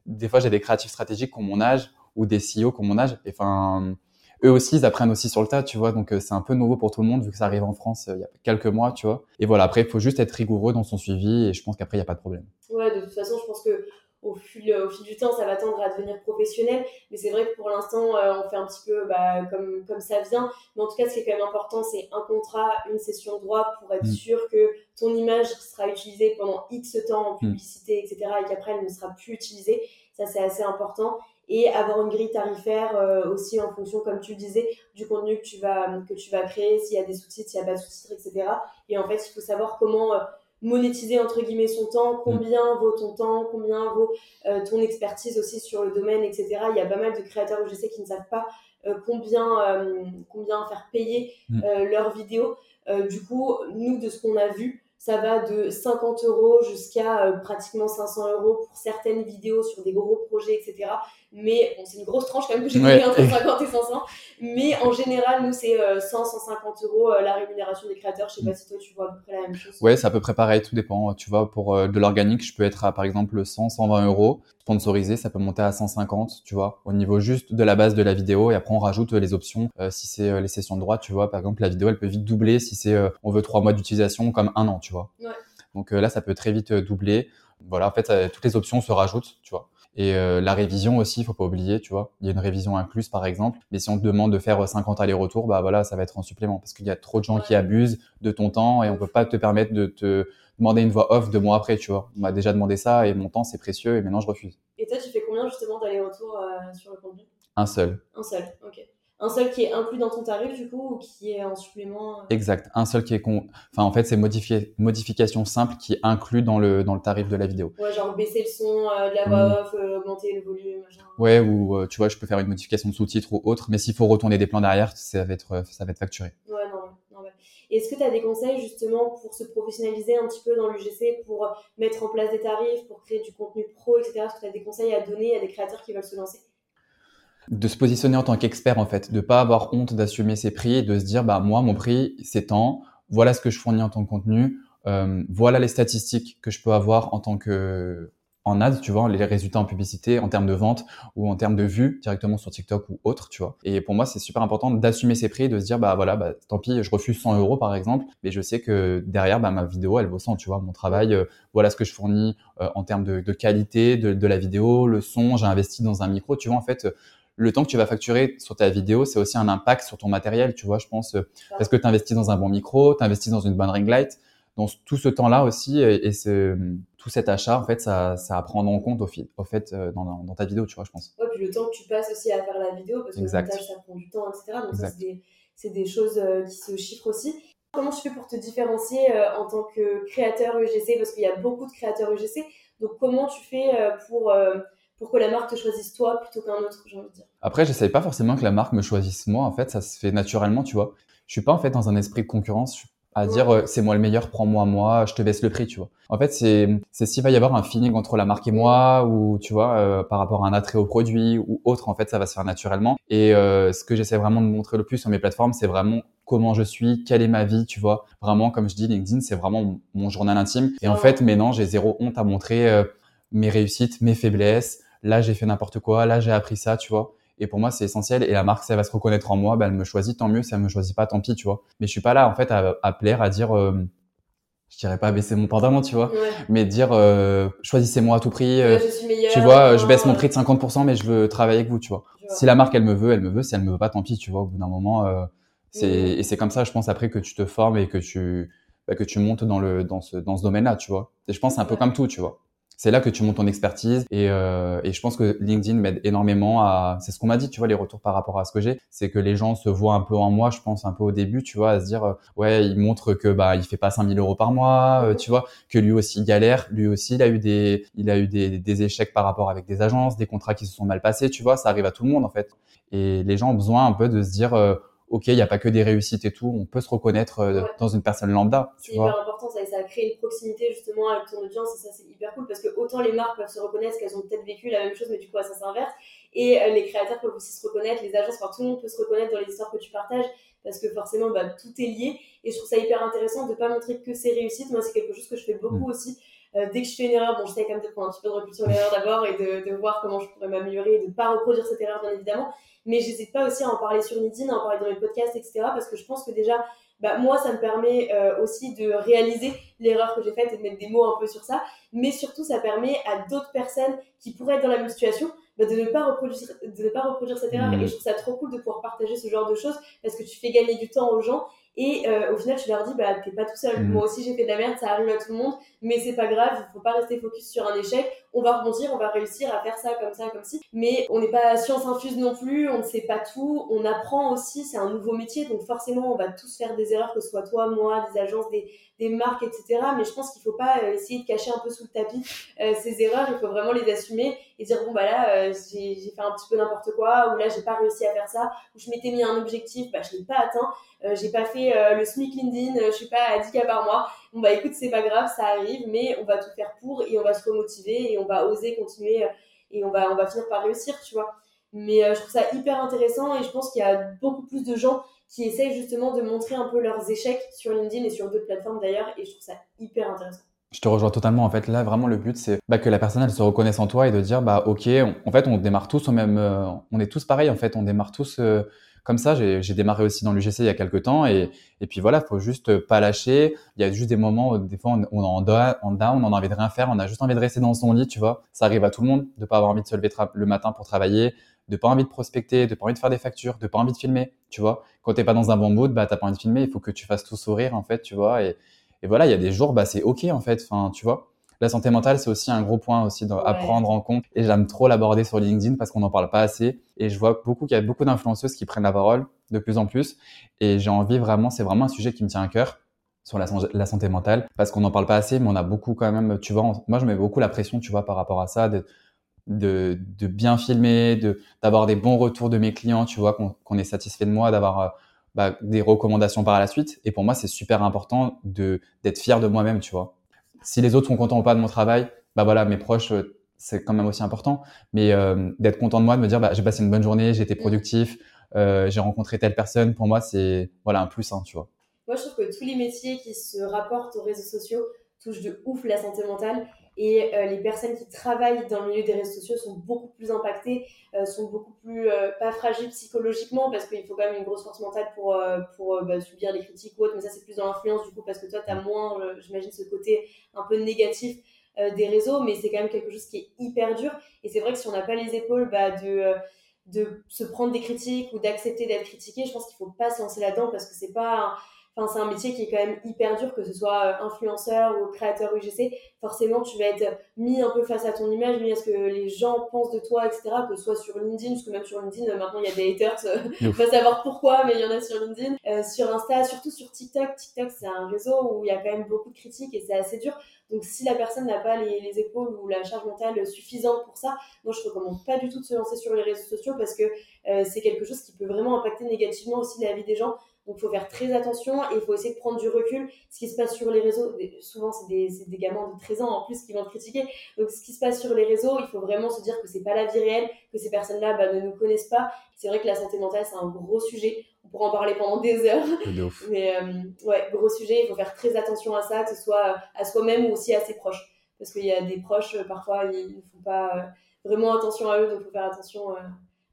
des fois, j'ai des créatifs stratégiques qui ont mon âge ou des CEO comme mon âge. Enfin, eux aussi, ils apprennent aussi sur le tas, tu vois. Donc, euh, c'est un peu nouveau pour tout le monde vu que ça arrive en France euh, il y a quelques mois, tu vois. Et voilà, après, il faut juste être rigoureux dans son suivi et je pense qu'après, il n'y a pas de problème. Ouais, de toute façon, je pense que au fil, au fil du temps, ça va tendre à devenir professionnel. Mais c'est vrai que pour l'instant, euh, on fait un petit peu bah, comme, comme ça vient. Mais en tout cas, ce qui est quand même important, c'est un contrat, une session de droit pour être mm. sûr que ton image sera utilisée pendant X temps en mm. publicité, etc. et qu'après, elle ne sera plus utilisée. Ça, c'est assez important et avoir une grille tarifaire euh, aussi en fonction, comme tu le disais, du contenu que tu vas, que tu vas créer, s'il y a des sous-titres, s'il n'y a pas de sous-titres, etc. Et en fait, il faut savoir comment euh, monétiser entre guillemets son temps, combien vaut ton temps, combien vaut euh, ton expertise aussi sur le domaine, etc. Il y a pas mal de créateurs je sais qui ne savent pas combien, combien faire payer mm. leurs vidéos. du coup, nous, de ce qu'on a vu, ça va de 50 euros jusqu'à pratiquement 500 euros pour certaines vidéos sur des gros projets, etc. Mais bon, c'est une grosse tranche quand même que j'ai ouais. entre 50 et 500. Mais en général, nous, c'est 100, euh, 150 euros euh, la rémunération des créateurs. Je sais pas si toi, tu vois à peu près la même chose. Ouais, c'est à peu près pareil. Tout dépend. Tu vois, pour euh, de l'organique, je peux être à, par exemple, 100, 120 euros. Sponsorisé, ça peut monter à 150, tu vois, au niveau juste de la base de la vidéo. Et après, on rajoute les options. si c'est les sessions de droit, tu vois, par exemple, la vidéo, elle peut vite doubler si c'est, on veut trois mois d'utilisation comme un an, tu vois. Ouais. Donc là, ça peut très vite doubler. Voilà, en fait, toutes les options se rajoutent, tu vois. Et euh, la révision aussi, il faut pas oublier, tu vois. Il y a une révision incluse, par exemple. Mais si on te demande de faire 50 euh, allers-retours, bah voilà, ça va être en supplément parce qu'il y a trop de gens qui abusent de ton temps et on peut pas te permettre de te demander une voix off deux mois après, tu vois. On m'a déjà demandé ça et mon temps c'est précieux et maintenant je refuse. Et toi, tu fais combien justement d'allers-retours euh, sur le contenu? Un seul. Un seul, ok un seul qui est inclus dans ton tarif du coup ou qui est en supplément euh Exact, un seul qui est con... enfin en fait c'est modifié modification simple qui est inclus dans le dans le tarif de la vidéo. Ouais, genre baisser le son, euh, de la voix mm. off, euh, augmenter le volume, machin. Ouais, ou tu vois, je peux faire une modification de sous-titres ou autre, mais s'il faut retourner des plans derrière, ça va être ça va être facturé. Ouais, non Est-ce que tu as des conseils justement pour se professionnaliser un petit peu dans l'UGC, pour mettre en place des tarifs, pour créer du contenu pro, etc. Est-ce que tu as des conseils à donner à des créateurs qui veulent se lancer? De se positionner en tant qu'expert en fait, de pas avoir honte d'assumer ses prix et de se dire bah moi mon prix c'est tant, voilà ce que je fournis en tant que contenu, euh, voilà les statistiques que je peux avoir en tant que en ads, tu vois, les résultats en publicité, en termes de vente ou en termes de vues directement sur TikTok ou autre, tu vois. Et pour moi, c'est super important d'assumer ses prix, de se dire, bah voilà, bah, tant pis, je refuse 100 euros par exemple, mais je sais que derrière, bah, ma vidéo, elle vaut 100, tu vois. Mon travail, euh, voilà ce que je fournis euh, en termes de, qualité de, de, la vidéo, le son, j'ai investi dans un micro, tu vois, en fait, le temps que tu vas facturer sur ta vidéo, c'est aussi un impact sur ton matériel, tu vois, je pense, euh, parce que tu investis dans un bon micro, tu investis dans une bonne ring light, donc tout ce temps-là aussi et, ce, tout cet achat, en fait, ça, ça à prendre en compte au, au fait euh, dans, dans, ta vidéo, tu vois, je pense. Ouais, puis le temps que tu passes aussi à faire la vidéo, parce que le montage, ça prend du temps, etc. Donc ça, c'est des, des, choses euh, qui se chiffrent aussi. Comment tu fais pour te différencier en tant que créateur UGC Parce qu'il y a beaucoup de créateurs UGC. Donc comment tu fais pour pour que la marque te choisisse toi plutôt qu'un autre, j'ai envie de dire. Après, j'essaye pas forcément que la marque me choisisse moi. En fait, ça se fait naturellement, tu vois. Je suis pas en fait dans un esprit de concurrence. à dire euh, c'est moi le meilleur, prends-moi moi, je te baisse le prix, tu vois. En fait, c'est c'est s'il va y avoir un feeling entre la marque et moi ou tu vois euh, par rapport à un attrait au produit ou autre, en fait, ça va se faire naturellement. Et euh, ce que j'essaie vraiment de montrer le plus sur mes plateformes, c'est vraiment comment je suis, quelle est ma vie, tu vois. Vraiment, comme je dis, LinkedIn, c'est vraiment mon journal intime. Et en fait, mais non, j'ai zéro honte à montrer mes réussites, mes faiblesses, là j'ai fait n'importe quoi, là j'ai appris ça, tu vois. Et pour moi, c'est essentiel. Et la marque, si elle va se reconnaître en moi, bah, elle me choisit, tant mieux. Si elle me choisit pas, tant pis, tu vois. Mais je suis pas là, en fait, à, plaire, à dire, euh, je dirais pas baisser mon pantalon, tu vois. Mais dire, euh, choisissez-moi à tout prix. Euh, je suis tu vois, je baisse mon prix de 50%, mais je veux travailler avec vous, tu vois. Si la marque, elle me veut, elle me veut. Si elle me veut pas, tant pis, tu vois. Au bout d'un moment, c'est, et c'est comme ça, je pense, après que tu te formes et que tu, bah, que tu montes dans le, dans ce, dans ce domaine-là, tu vois. Et je pense c'est un peu comme tout, tu vois c'est là que tu montes ton expertise et, euh, et je pense que LinkedIn m'aide énormément à c'est ce qu'on m'a dit tu vois les retours par rapport à ce que j'ai. C'est que les gens se voient un peu en moi je pense un peu au début tu vois à se dire euh, ouais il montre que bah il fait pas 5000 euros par mois euh, tu vois que lui aussi galère lui aussi il a eu des il a eu des, des échecs par rapport avec des agences des contrats qui se sont mal passés tu vois ça arrive à tout le monde en fait. Et les gens ont besoin un peu de se dire euh, ok, il n'y a pas que des réussites et tout, on peut se reconnaître euh, dans une personne lambda. C'est hyper important, ça, ça crée une proximité justement avec ton audience et ça c'est hyper cool parce que autant les marques peuvent se reconnaître qu'elles ont peut-être vécu la même chose mais du coup ça s'inverse et euh, les créateurs peuvent aussi se reconnaître, les agences, enfin tout le monde peut se reconnaître dans les histoires que tu partages parce que forcément bah, tout est lié et je trouve ça hyper intéressant de ne pas montrer que ses réussites, moi c'est quelque chose que je fais beaucoup mm. aussi. Euh, dès que je fais une erreur, bon, j'essaie quand même de prendre un petit peu de recul sur l'erreur d'abord et de, de, voir comment je pourrais m'améliorer et de ne pas reproduire cette erreur, bien évidemment mais j'hésite pas aussi à en parler sur LinkedIn, à en parler dans les podcasts, etc. Parce que je pense que déjà, bah, moi, ça me permet euh, aussi de réaliser l'erreur que j'ai faite et de mettre des mots un peu sur ça. Mais surtout, ça permet à d'autres personnes qui pourraient être dans la même situation bah, de, ne pas reproduire, de ne pas reproduire cette erreur. Mmh. Et je trouve ça trop cool de pouvoir partager ce genre de choses parce que tu fais gagner du temps aux gens et euh, au final, tu leur dis, bah, t'es pas tout seul. Mmh. Moi aussi, j'ai fait de la merde, ça arrive à tout le monde, mais c'est pas grave, il faut pas rester focus sur un échec. On va rebondir, on va réussir à faire ça comme ça, comme ci. Mais on n'est pas science infuse non plus, on ne sait pas tout, on apprend aussi, c'est un nouveau métier, donc forcément, on va tous faire des erreurs, que ce soit toi, moi, des agences, des, marques, etc. Mais je pense qu'il faut pas euh, essayer de cacher un peu sous le tapis euh, ces erreurs. Il faut vraiment les assumer et dire bon bah là euh, j'ai fait un petit peu n'importe quoi ou là j'ai pas réussi à faire ça ou je m'étais mis un objectif, bah je l'ai pas atteint. j'ai pas fait le SMIC LinkedIn, je suis pas à 10 k par mois. Bon bah écoute c'est pas grave, ça arrive, mais on va tout faire pour et on va se remotiver et on va oser continuer et on va on va finir par réussir, tu vois. Mais je trouve ça hyper intéressant et je pense qu'il y a beaucoup plus de gens qui essayent justement de montrer un peu leurs échecs sur LinkedIn et sur d'autres plateformes d'ailleurs, et je trouve ça hyper intéressant. Je te rejoins totalement. En fait, là, vraiment, le but, c'est bah, que la personne, elle se reconnaisse en toi et de dire, bah, ok, en fait, on démarre tous au même, euh, on est tous pareils. En fait, on démarre tous euh, comme ça. J'ai démarré aussi dans l'UGC il y a quelques temps et, et puis voilà, faut juste pas lâcher. Il y a juste des moments où des fois, on, est en down, on a envie de rien faire, on a juste envie de rester dans son lit, tu vois. Ça arrive à tout le monde de pas avoir envie de se lever le matin pour travailler, de pas envie de prospecter, de pas envie de faire des factures, de pas envie de filmer, tu vois. Quand t'es pas dans un bon mood, bah t'as pas envie de filmer, il faut que tu fasses tout sourire en fait, tu vois. Et, et voilà, il y a des jours, bah c'est ok en fait, enfin tu vois. La santé mentale, c'est aussi un gros point aussi à prendre en compte. Et j'aime trop l'aborder sur LinkedIn parce qu'on n'en parle pas assez. Et je vois beaucoup qu'il y a beaucoup d'influenceuses qui prennent la parole de plus en plus. Et j'ai envie vraiment, c'est vraiment un sujet qui me tient à cœur sur la, la santé mentale parce qu'on n'en parle pas assez, mais on a beaucoup quand même, tu vois, moi je mets beaucoup la pression, tu vois, par rapport à ça, de, de bien filmer, de d'avoir des bons retours de mes clients, tu vois, qu'on est satisfait de moi, d'avoir euh, bah, des recommandations par la suite. Et pour moi, c'est super important de d'être fier de moi-même, tu vois. Si les autres sont contents ou pas de mon travail, bah voilà, mes proches, euh, c'est quand même aussi important. Mais euh, d'être content de moi, de me dire, bah, j'ai passé une bonne journée, j'ai été productif, j'ai rencontré telle personne, pour moi, c'est voilà un plus, hein, tu vois. Moi, je trouve que tous les métiers qui se rapportent aux réseaux sociaux touchent de ouf la santé mentale. Et les personnes qui travaillent dans le milieu des réseaux sociaux sont beaucoup plus impactées, sont beaucoup plus pas fragiles psychologiquement parce qu'il faut quand même une grosse force mentale pour, pour bah, subir les critiques ou autre. Mais ça, c'est plus dans l'influence du coup parce que toi, tu as moins, j'imagine, ce côté un peu négatif des réseaux, mais c'est quand même quelque chose qui est hyper dur. Et c'est vrai que si on n'a pas les épaules bah, de de se prendre des critiques ou d'accepter d'être critiqué, je pense qu'il faut pas se lancer là-dedans parce que c'est pas Enfin, c'est un métier qui est quand même hyper dur, que ce soit euh, influenceur ou créateur UGC. Forcément, tu vas être mis un peu face à ton image, mis à ce que les gens pensent de toi, etc. Que ce soit sur LinkedIn, parce que même sur LinkedIn, euh, maintenant, il y a des haters. On va savoir pourquoi, mais il y en a sur LinkedIn. Euh, sur Insta, surtout sur TikTok. TikTok, c'est un réseau où il y a quand même beaucoup de critiques et c'est assez dur. Donc, si la personne n'a pas les, les, épaules ou la charge mentale suffisante pour ça, moi, je recommande pas du tout de se lancer sur les réseaux sociaux parce que c'est quelque chose qui peut vraiment impacter négativement aussi la vie des gens. Donc, il faut faire très attention et il faut essayer de prendre du recul. Ce qui se passe sur les réseaux, souvent, c'est des, des, gamins de 13 ans en plus qui vont te critiquer. Donc, ce qui se passe sur les réseaux, il faut vraiment se dire que c'est pas la vie réelle, que ces personnes-là bah, ne nous connaissent pas. C'est vrai que la santé mentale, c'est un gros sujet. On pourra en parler pendant des heures. Mais euh, ouais, gros sujet. Il faut faire très attention à ça, que ce soit à soi-même ou aussi à ses proches. Parce qu'il y a des proches, parfois, ils ne font pas euh, vraiment attention à eux, donc il faut faire attention. Euh,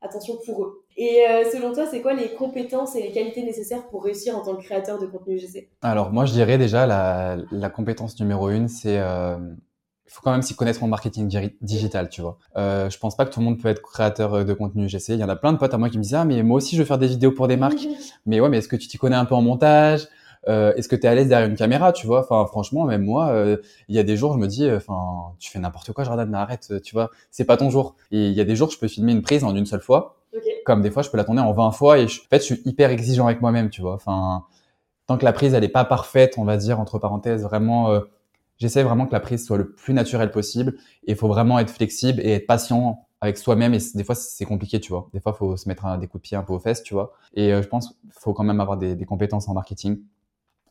attention pour eux. Et euh, selon toi, c'est quoi les compétences et les qualités nécessaires pour réussir en tant que créateur de contenu UGC Alors moi, je dirais déjà la, la compétence numéro une, c'est euh, il faut quand même s'y connaître en marketing digital, tu vois. Euh, je pense pas que tout le monde peut être créateur de contenu UGC. Il y en a plein de potes à moi qui me disent ah mais moi aussi je veux faire des vidéos pour des marques. mais ouais, mais est-ce que tu t'y connais un peu en montage? Euh, est-ce que tu es à l'aise derrière une caméra, tu vois? Enfin, franchement, même moi, euh, il y a des jours, je me dis, enfin, tu fais n'importe quoi, Jordan, mais arrête, tu vois, c'est pas ton jour. Et il y a des jours, je peux filmer une prise en une seule fois, comme des fois, je peux la tourner en 20 fois. Et je, en fait, je suis hyper exigeant avec moi-même, tu vois. Enfin, tant que la prise, elle est pas parfaite, on va dire entre parenthèses, vraiment. Euh, j'essaie vraiment que la prise soit le plus naturelle possible. Et il faut vraiment être flexible et être patient avec soi-même et des fois c'est compliqué tu vois des fois faut se mettre un, des coups de pied un peu aux fesses tu vois et je pense qu'il faut quand même avoir des, des compétences en marketing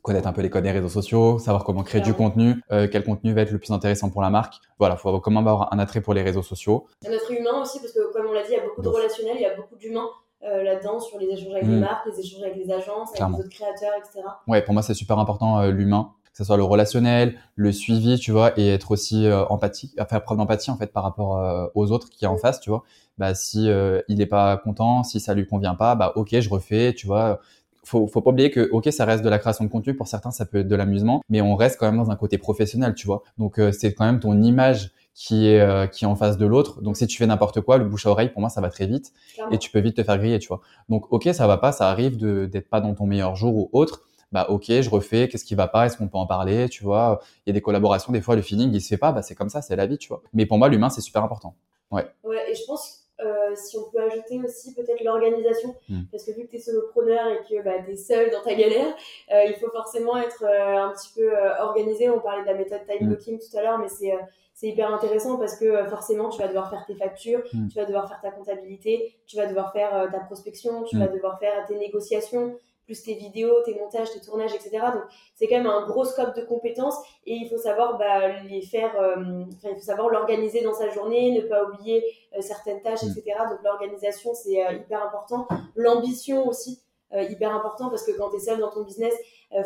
connaître un peu les codes des réseaux sociaux, savoir comment créer du contenu, euh, quel contenu va être le plus intéressant pour la marque. Voilà, faut avoir, comment avoir un attrait pour les réseaux sociaux. Un attrait humain aussi, parce que comme on l'a dit, il y a beaucoup de relationnels, il y a beaucoup d'humains. Euh, là-dedans sur les échanges avec les mm. marques, les échanges avec les agences, avec les autres créateurs, etc. Ouais, pour moi c'est super important euh, l'humain, que ce soit le relationnel, le suivi, tu vois, et être aussi empathique, faire preuve d'empathie en fait par rapport aux autres qui est en mm. face, tu vois. Bah si il est pas content, si ça lui convient pas, bah ok, je refais, tu vois faut, faut pas oublier que, ok, ça reste de la création de contenu. Pour certains, ça peut être de l'amusement, mais on reste quand même dans un côté professionnel, tu vois. Donc, euh, c'est quand même ton image qui est euh, qui est en face de l'autre. Donc, si tu fais n'importe quoi, le bouche à oreille, pour moi, ça va très vite et tu peux vite te faire griller, tu vois. Donc, ok, ça va pas, ça arrive de d'être pas dans ton meilleur jour ou autre. Bah, ok, je refais. Qu'est-ce qui va pas Est-ce qu'on peut en parler Tu vois, il y a des collaborations. Des fois, le feeling, il se fait pas. Bah, c'est comme ça, c'est la vie, tu vois. Mais pour moi, l'humain, c'est super important. Ouais. Ouais, et je pense euh, si on peut ajouter aussi peut-être l'organisation, hmm. parce que vu que tu es solopreneur et que bah, tu es seul dans ta galère, euh, il faut forcément être euh, un petit peu organisé. On parlait de la méthode time hmm. blocking tout à l'heure, mais c'est c'est hyper intéressant parce que forcément, tu vas devoir faire tes factures, hmm. tu vas devoir faire ta comptabilité, tu vas devoir faire ta prospection, tu vas devoir faire tes négociations, plus tes vidéos, tes montages, tes tournages, etc. Donc c'est quand même un gros scope de compétences et il faut savoir bah, les faire, euh, il faut savoir l'organiser dans sa journée, ne pas oublier euh, certaines tâches, etc. Mm. Donc l'organisation c'est euh, hyper important. L'ambition aussi. hyper important parce que quand tu es seul dans ton business,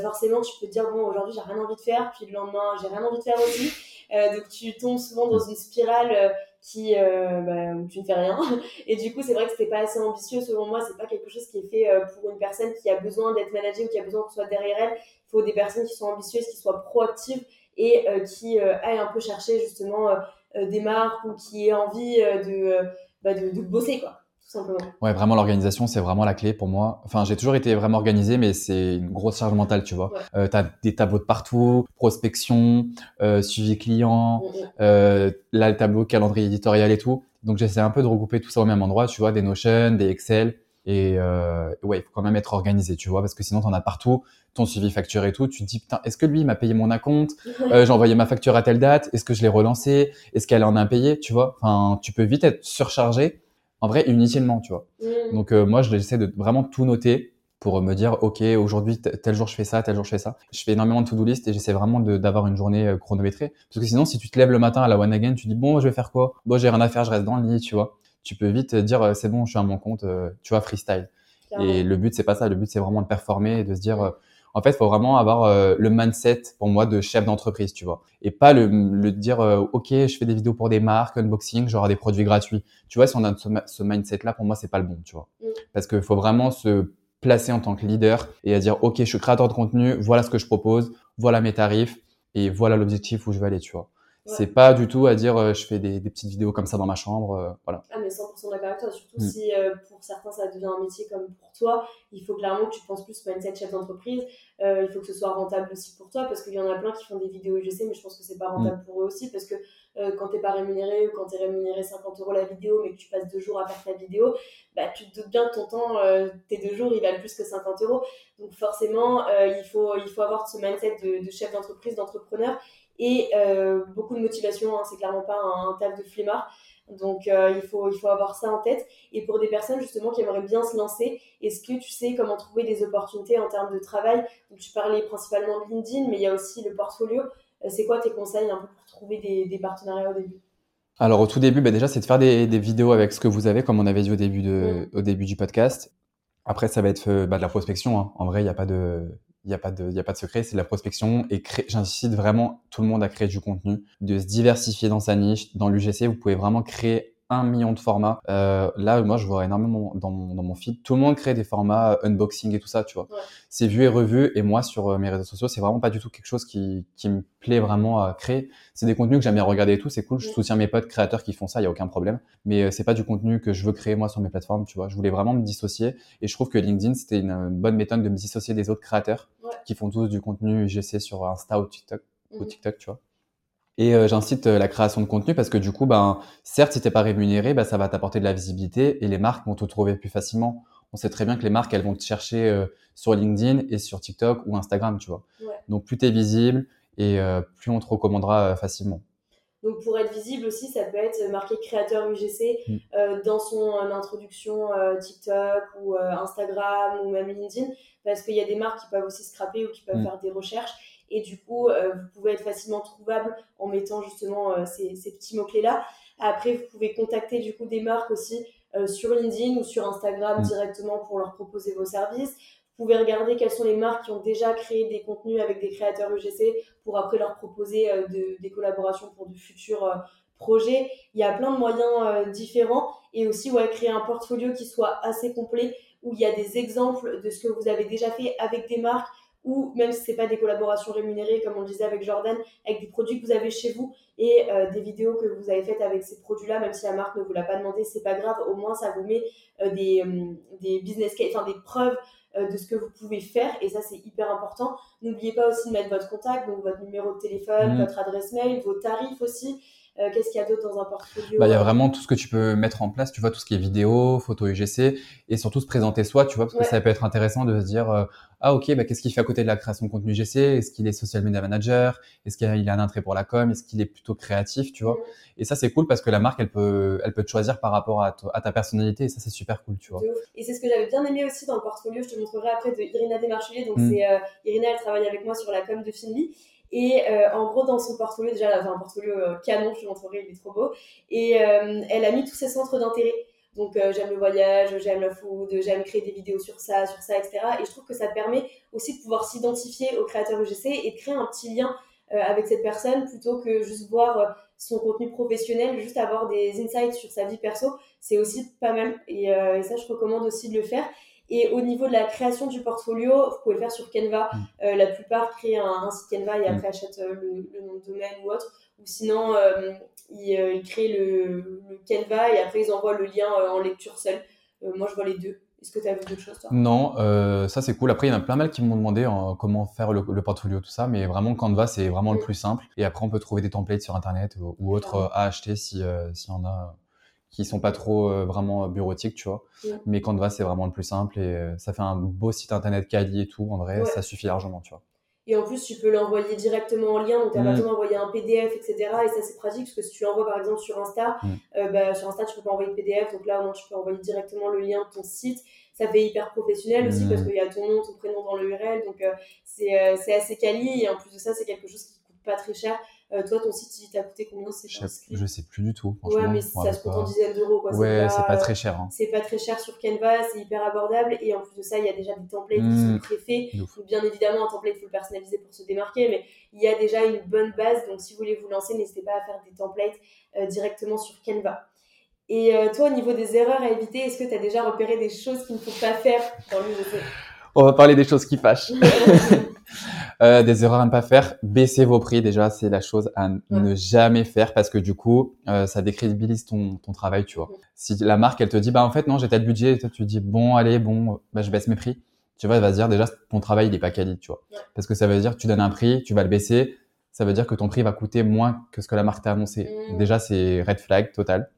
forcément tu peux te dire bon aujourd'hui j'ai rien envie de faire, puis le lendemain j'ai rien envie de faire aussi. donc tu tombes souvent dans une spirale qui euh, bah, tu ne fais rien. Et du coup c'est vrai que c'était pas assez ambitieux selon moi. C'est pas quelque chose qui est fait euh, pour une personne qui a besoin d'être managée ou qui a besoin qu'on soit derrière elle. Il faut des personnes qui sont ambitieuses qui soient proactives et euh, qui aillent un peu chercher justement des marques ou qui aient envie de, bah, de, de bosser quoi Ouais, vraiment l'organisation, c'est vraiment la clé pour moi. Enfin, j'ai toujours été vraiment organisé, mais c'est une grosse charge mentale, tu vois. Euh, tu as des tableaux de partout, prospection, euh, suivi client, mm, mm. euh, là le tableau calendrier éditorial et tout. Donc j'essaie un peu de regrouper tout ça au même endroit, tu vois, des Notion, des Excel. Et euh, ouais, il faut quand même être organisé, tu vois, parce que sinon t'en as partout, ton suivi facture et tout. Tu te dis putain, est-ce que lui m'a payé mon acompte? Euh, J'ai envoyé ma facture à telle date. Est-ce que je l'ai relancé? Est-ce qu'elle en a payé Tu vois, enfin, tu peux vite être surchargé en vrai inutilement, tu vois. Mm. Donc euh, moi, j'essaie de vraiment tout noter pour me dire, ok, aujourd'hui, tel jour je fais ça, tel jour je fais ça. Je fais énormément de to-do list et j'essaie vraiment d'avoir une journée euh, chronométrée. Parce que sinon, si tu te lèves le matin à la one again, tu dis, bon, je vais faire quoi? Bon, j'ai rien à faire, je reste dans le lit, tu vois. Tu peux vite dire, euh, c'est bon, je suis à mon compte, tu vois, freestyle. Et le but, c'est pas ça. Le but, c'est vraiment de performer et de se dire, En fait, il faut vraiment avoir euh, le mindset pour moi de chef d'entreprise, tu vois, et pas le, le dire euh, ok, je fais des vidéos pour des marques, unboxing, genre des produits gratuits. Tu vois, si on a ce, mindset-là, pour moi, c'est pas le bon, tu vois, mm. parce qu'il faut vraiment se placer en tant que leader et à dire ok, je suis créateur de contenu, voilà ce que je propose, voilà mes tarifs et voilà l'objectif où je veux aller, tu vois. C'est pas du tout à dire euh, je fais des, des, petites vidéos comme ça dans ma chambre, euh, voilà. Ah mais 100% d'accord avec toi, surtout mm. si euh, pour certains ça devient un métier comme pour toi, il faut clairement que tu penses plus mindset chef d'entreprise, il faut que ce soit rentable aussi pour toi parce qu'il y en a plein qui font des vidéos je sais mais je pense que c'est pas rentable mm. pour eux aussi parce que quand t'es pas rémunéré ou quand t'es rémunéré 50 euros la vidéo mais que tu passes deux jours à faire ta vidéo, bah tu te doutes bien que ton temps, tes deux jours ils valent plus que 50 euros donc forcément il, faut, il faut avoir ce mindset de, de chef d'entreprise, d'entrepreneur et euh, beaucoup de motivation. Hein, c'est clairement pas un, taf de flemmard. Donc euh, il, faut, il faut avoir ça en tête. Et pour des personnes justement qui aimeraient bien se lancer, est-ce que tu sais comment trouver des opportunités en termes de travail? Donc tu parlais principalement de LinkedIn, mais il y a aussi le portfolio. Euh, c'est quoi tes conseils un peu pour trouver des, des partenariats au début? Alors au tout début, bah déjà c'est de faire des, des, vidéos avec ce que vous avez, comme on avait dit au début, de, au début du podcast. Après ça va être bah, de la prospection. Hein. En vrai, il n'y a pas de, il n'y a pas de, a pas de secret, c'est la prospection et j'incite vraiment tout le monde à créer du contenu, de se diversifier dans sa niche. Dans l'UGC, vous pouvez vraiment créer un million de formats. Euh, là, moi, je vois énormément dans mon, dans mon feed. Tout le monde crée des formats euh, unboxing et tout ça, tu vois. C'est vu et revu. Et moi, sur euh, mes réseaux sociaux, c'est vraiment pas du tout quelque chose qui, qui me plaît vraiment à créer. C'est des contenus que j'aime bien regarder et tout. C'est cool. Je soutiens mes potes créateurs qui font ça. Il y a aucun problème. Mais c'est pas du contenu que je veux créer moi sur mes plateformes, tu vois. Je voulais vraiment me dissocier. Et je trouve que LinkedIn, c'était une, bonne méthode de me dissocier des autres créateurs qui font tous du contenu GC sur Insta ou TikTok, ou mmh. TikTok, tu vois. Et euh, j'incite euh, la création de contenu parce que du coup, ben, certes, si t'es pas rémunéré, ben, ça va t'apporter de la visibilité et les marques vont te trouver plus facilement. On sait très bien que les marques, elles vont te chercher euh, sur LinkedIn et sur TikTok ou Instagram, tu vois. Donc, plus tu es visible et plus on te recommandera facilement. Donc, pour être visible aussi, ça peut être marqué créateur UGC mm. dans son introduction TikTok ou Instagram ou même LinkedIn parce qu'il y a des marques qui peuvent aussi scraper ou qui peuvent mm. faire des recherches et du coup, euh, vous pouvez être facilement trouvable en mettant justement euh, ces, ces, petits mots-clés-là. Après, vous pouvez contacter du coup des marques aussi euh, sur LinkedIn ou sur Instagram mm. directement pour leur proposer vos services. Vous pouvez regarder quelles sont les marques qui ont déjà créé des contenus avec des créateurs UGC pour après leur proposer de, des collaborations pour de futurs projets. Il y a plein de moyens différents et aussi ouais, créer un portfolio qui soit assez complet où il y a des exemples de ce que vous avez déjà fait avec des marques, ou même si c'est pas des collaborations rémunérées comme on le disait avec Jordan, avec des produits que vous avez chez vous et euh, des vidéos que vous avez faites avec ces produits-là, même si la marque ne vous l'a pas demandé, c'est pas grave, au moins ça vous met euh, des, euh, des business case, enfin des preuves de ce que vous pouvez faire et ça c'est hyper important. N'oubliez pas aussi de mettre votre contact, donc votre numéro de téléphone, mmh. votre adresse mail, vos tarifs aussi. Euh, qu'est-ce qu'il y a d'autre dans un portfolio bah, Il y a vraiment tout ce que tu peux mettre en place, tu vois, tout ce qui est vidéo, photo UGC, et surtout se présenter soi, tu vois, parce que ça peut être intéressant de se dire, euh, ah ok, bah, qu'est-ce qu'il fait à côté de la création de contenu UGC Est-ce qu'il est social media manager? Est-ce qu'il a un intérêt pour la com? Est-ce qu'il est plutôt créatif, tu vois? Et ça, c'est cool parce que la marque, elle peut, elle peut te choisir par rapport à, à ta personnalité, et ça, c'est super cool, tu vois. Et c'est ce que j'avais bien aimé aussi dans le portfolio, je te montrerai après, de Irina Desmarchelier. Donc, mm. c'est euh, Irina, elle travaille avec moi sur la com de Finly. Et euh, en gros, dans son portfolio, déjà, elle un portfolio euh, canon, je montrerai, il est trop beau. Et euh, elle a mis tous ses centres d'intérêt. Donc, j'aime le voyage, j'aime le food, j'aime créer des vidéos sur ça, sur ça, etc. Et je trouve que ça permet aussi de pouvoir s'identifier au créateur UGC et de créer un petit lien avec cette personne plutôt que juste voir son contenu professionnel, juste avoir des insights sur sa vie perso. C'est aussi pas mal. Et ça, je recommande aussi de le faire. Et au niveau de la création du portfolio, vous pouvez le faire sur Canva. Mm. Euh, la plupart créent un, site Canva et après mm. achètent euh, le, nom de domaine ou autre. Ou sinon, euh, ils, créent le, Canva et après ils envoient le lien en lecture seule. moi, je vois les deux. Est-ce que tu as vu d'autres choses, toi? Non, ça c'est cool. Après, il y en a plein mal qui m'ont demandé comment faire le, portfolio, tout ça. Mais vraiment, Canva, c'est vraiment le mm. plus simple. Et après, on peut trouver des templates sur Internet ou, ou autres à acheter s'il y en a qui sont pas trop euh, vraiment bureautiques, tu vois. Mais Canva, c'est vraiment le plus simple et euh, ça fait un beau site internet quali et tout. En vrai, ça suffit largement, tu vois. Et en plus, tu peux l'envoyer directement en lien, donc tu n'as pas mm. besoin d'envoyer un PDF, etc. Et ça, c'est pratique parce que si tu l'envoies par exemple sur Insta, mm. euh, bah, sur Insta, tu peux pas envoyer de PDF, donc là, au moins, tu peux envoyer directement le lien de ton site. Ça fait hyper professionnel aussi mm. parce qu'il y a ton nom, ton prénom dans l'URL, donc c'est assez quali. Et en plus de ça, c'est quelque chose qui coûte pas très cher. Toi, ton site, il t'a coûté combien c'est je, je sais plus du tout. Ouais, mais ça se coûte en dizaines d'euros. Quoi. Ouais, c'est pas, très cher. Hein. C'est pas très cher sur Canva, c'est hyper abordable. Et en plus de ça, il y a déjà des templates qui sont mmh. préfaits. Bien évidemment, un template, il faut le personnaliser pour se démarquer, mais il y a déjà une bonne base. Donc, si vous voulez vous lancer, n'hésitez pas à faire des templates directement sur Canva. Et toi, au niveau des erreurs à éviter, est-ce que tu as déjà repéré des choses qu'il ne faut pas faire? Dans l'UGC On va parler des choses qui fâchent. Euh, des erreurs à ne pas faire, baissez vos prix déjà, c'est la chose à ne jamais faire parce que du coup, euh, ça décrédibilise ton, ton travail, tu vois. Si la marque, elle te dit, bah en fait non, j'ai tel budget, et toi tu dis, bon, allez, bon, bah je baisse mes prix. Tu vois, elle va se dire déjà, ton travail, il est pas quali, tu vois. Parce que ça veut dire tu donnes un prix, tu vas le baisser, ça veut dire que ton prix va coûter moins que ce que la marque t'a annoncé. Mm. Déjà, c'est red flag total.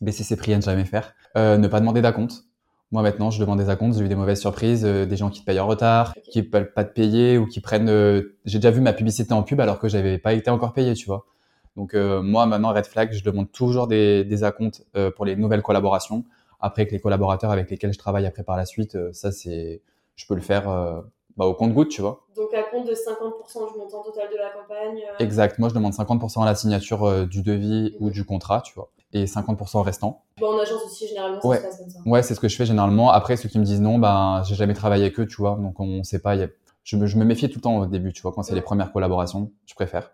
Baisser ses prix à ne jamais faire. Euh, ne pas demander d'acompte. Moi maintenant, je demande des acomptes, j'ai eu des mauvaises surprises, euh, des gens qui te payent en retard, qui ne veulent pas te payer ou qui prennent. Euh, j'ai déjà vu ma publicité en pub alors que j'avais pas été encore payé, tu vois. Donc euh, moi maintenant, red flag, je demande toujours des, des acomptes pour les nouvelles collaborations. Après que les collaborateurs avec lesquels je travaille après par la suite, ça c'est, je peux le faire bah, au compte-goutte, tu vois. Donc à compte de 50% du montant total de la campagne. Exact. Moi je demande 50% à la signature du devis ou du contrat, tu vois et 50% restant. Bon, en agence aussi, généralement, ouais. ça se passe comme ça. Ouais, c'est ce que je fais généralement. Après, ceux qui me disent non, ben, j'ai jamais travaillé avec eux, tu vois, donc on sait pas. Je, me, je me méfie tout le temps au début, tu vois, quand c'est les premières collaborations, je préfère.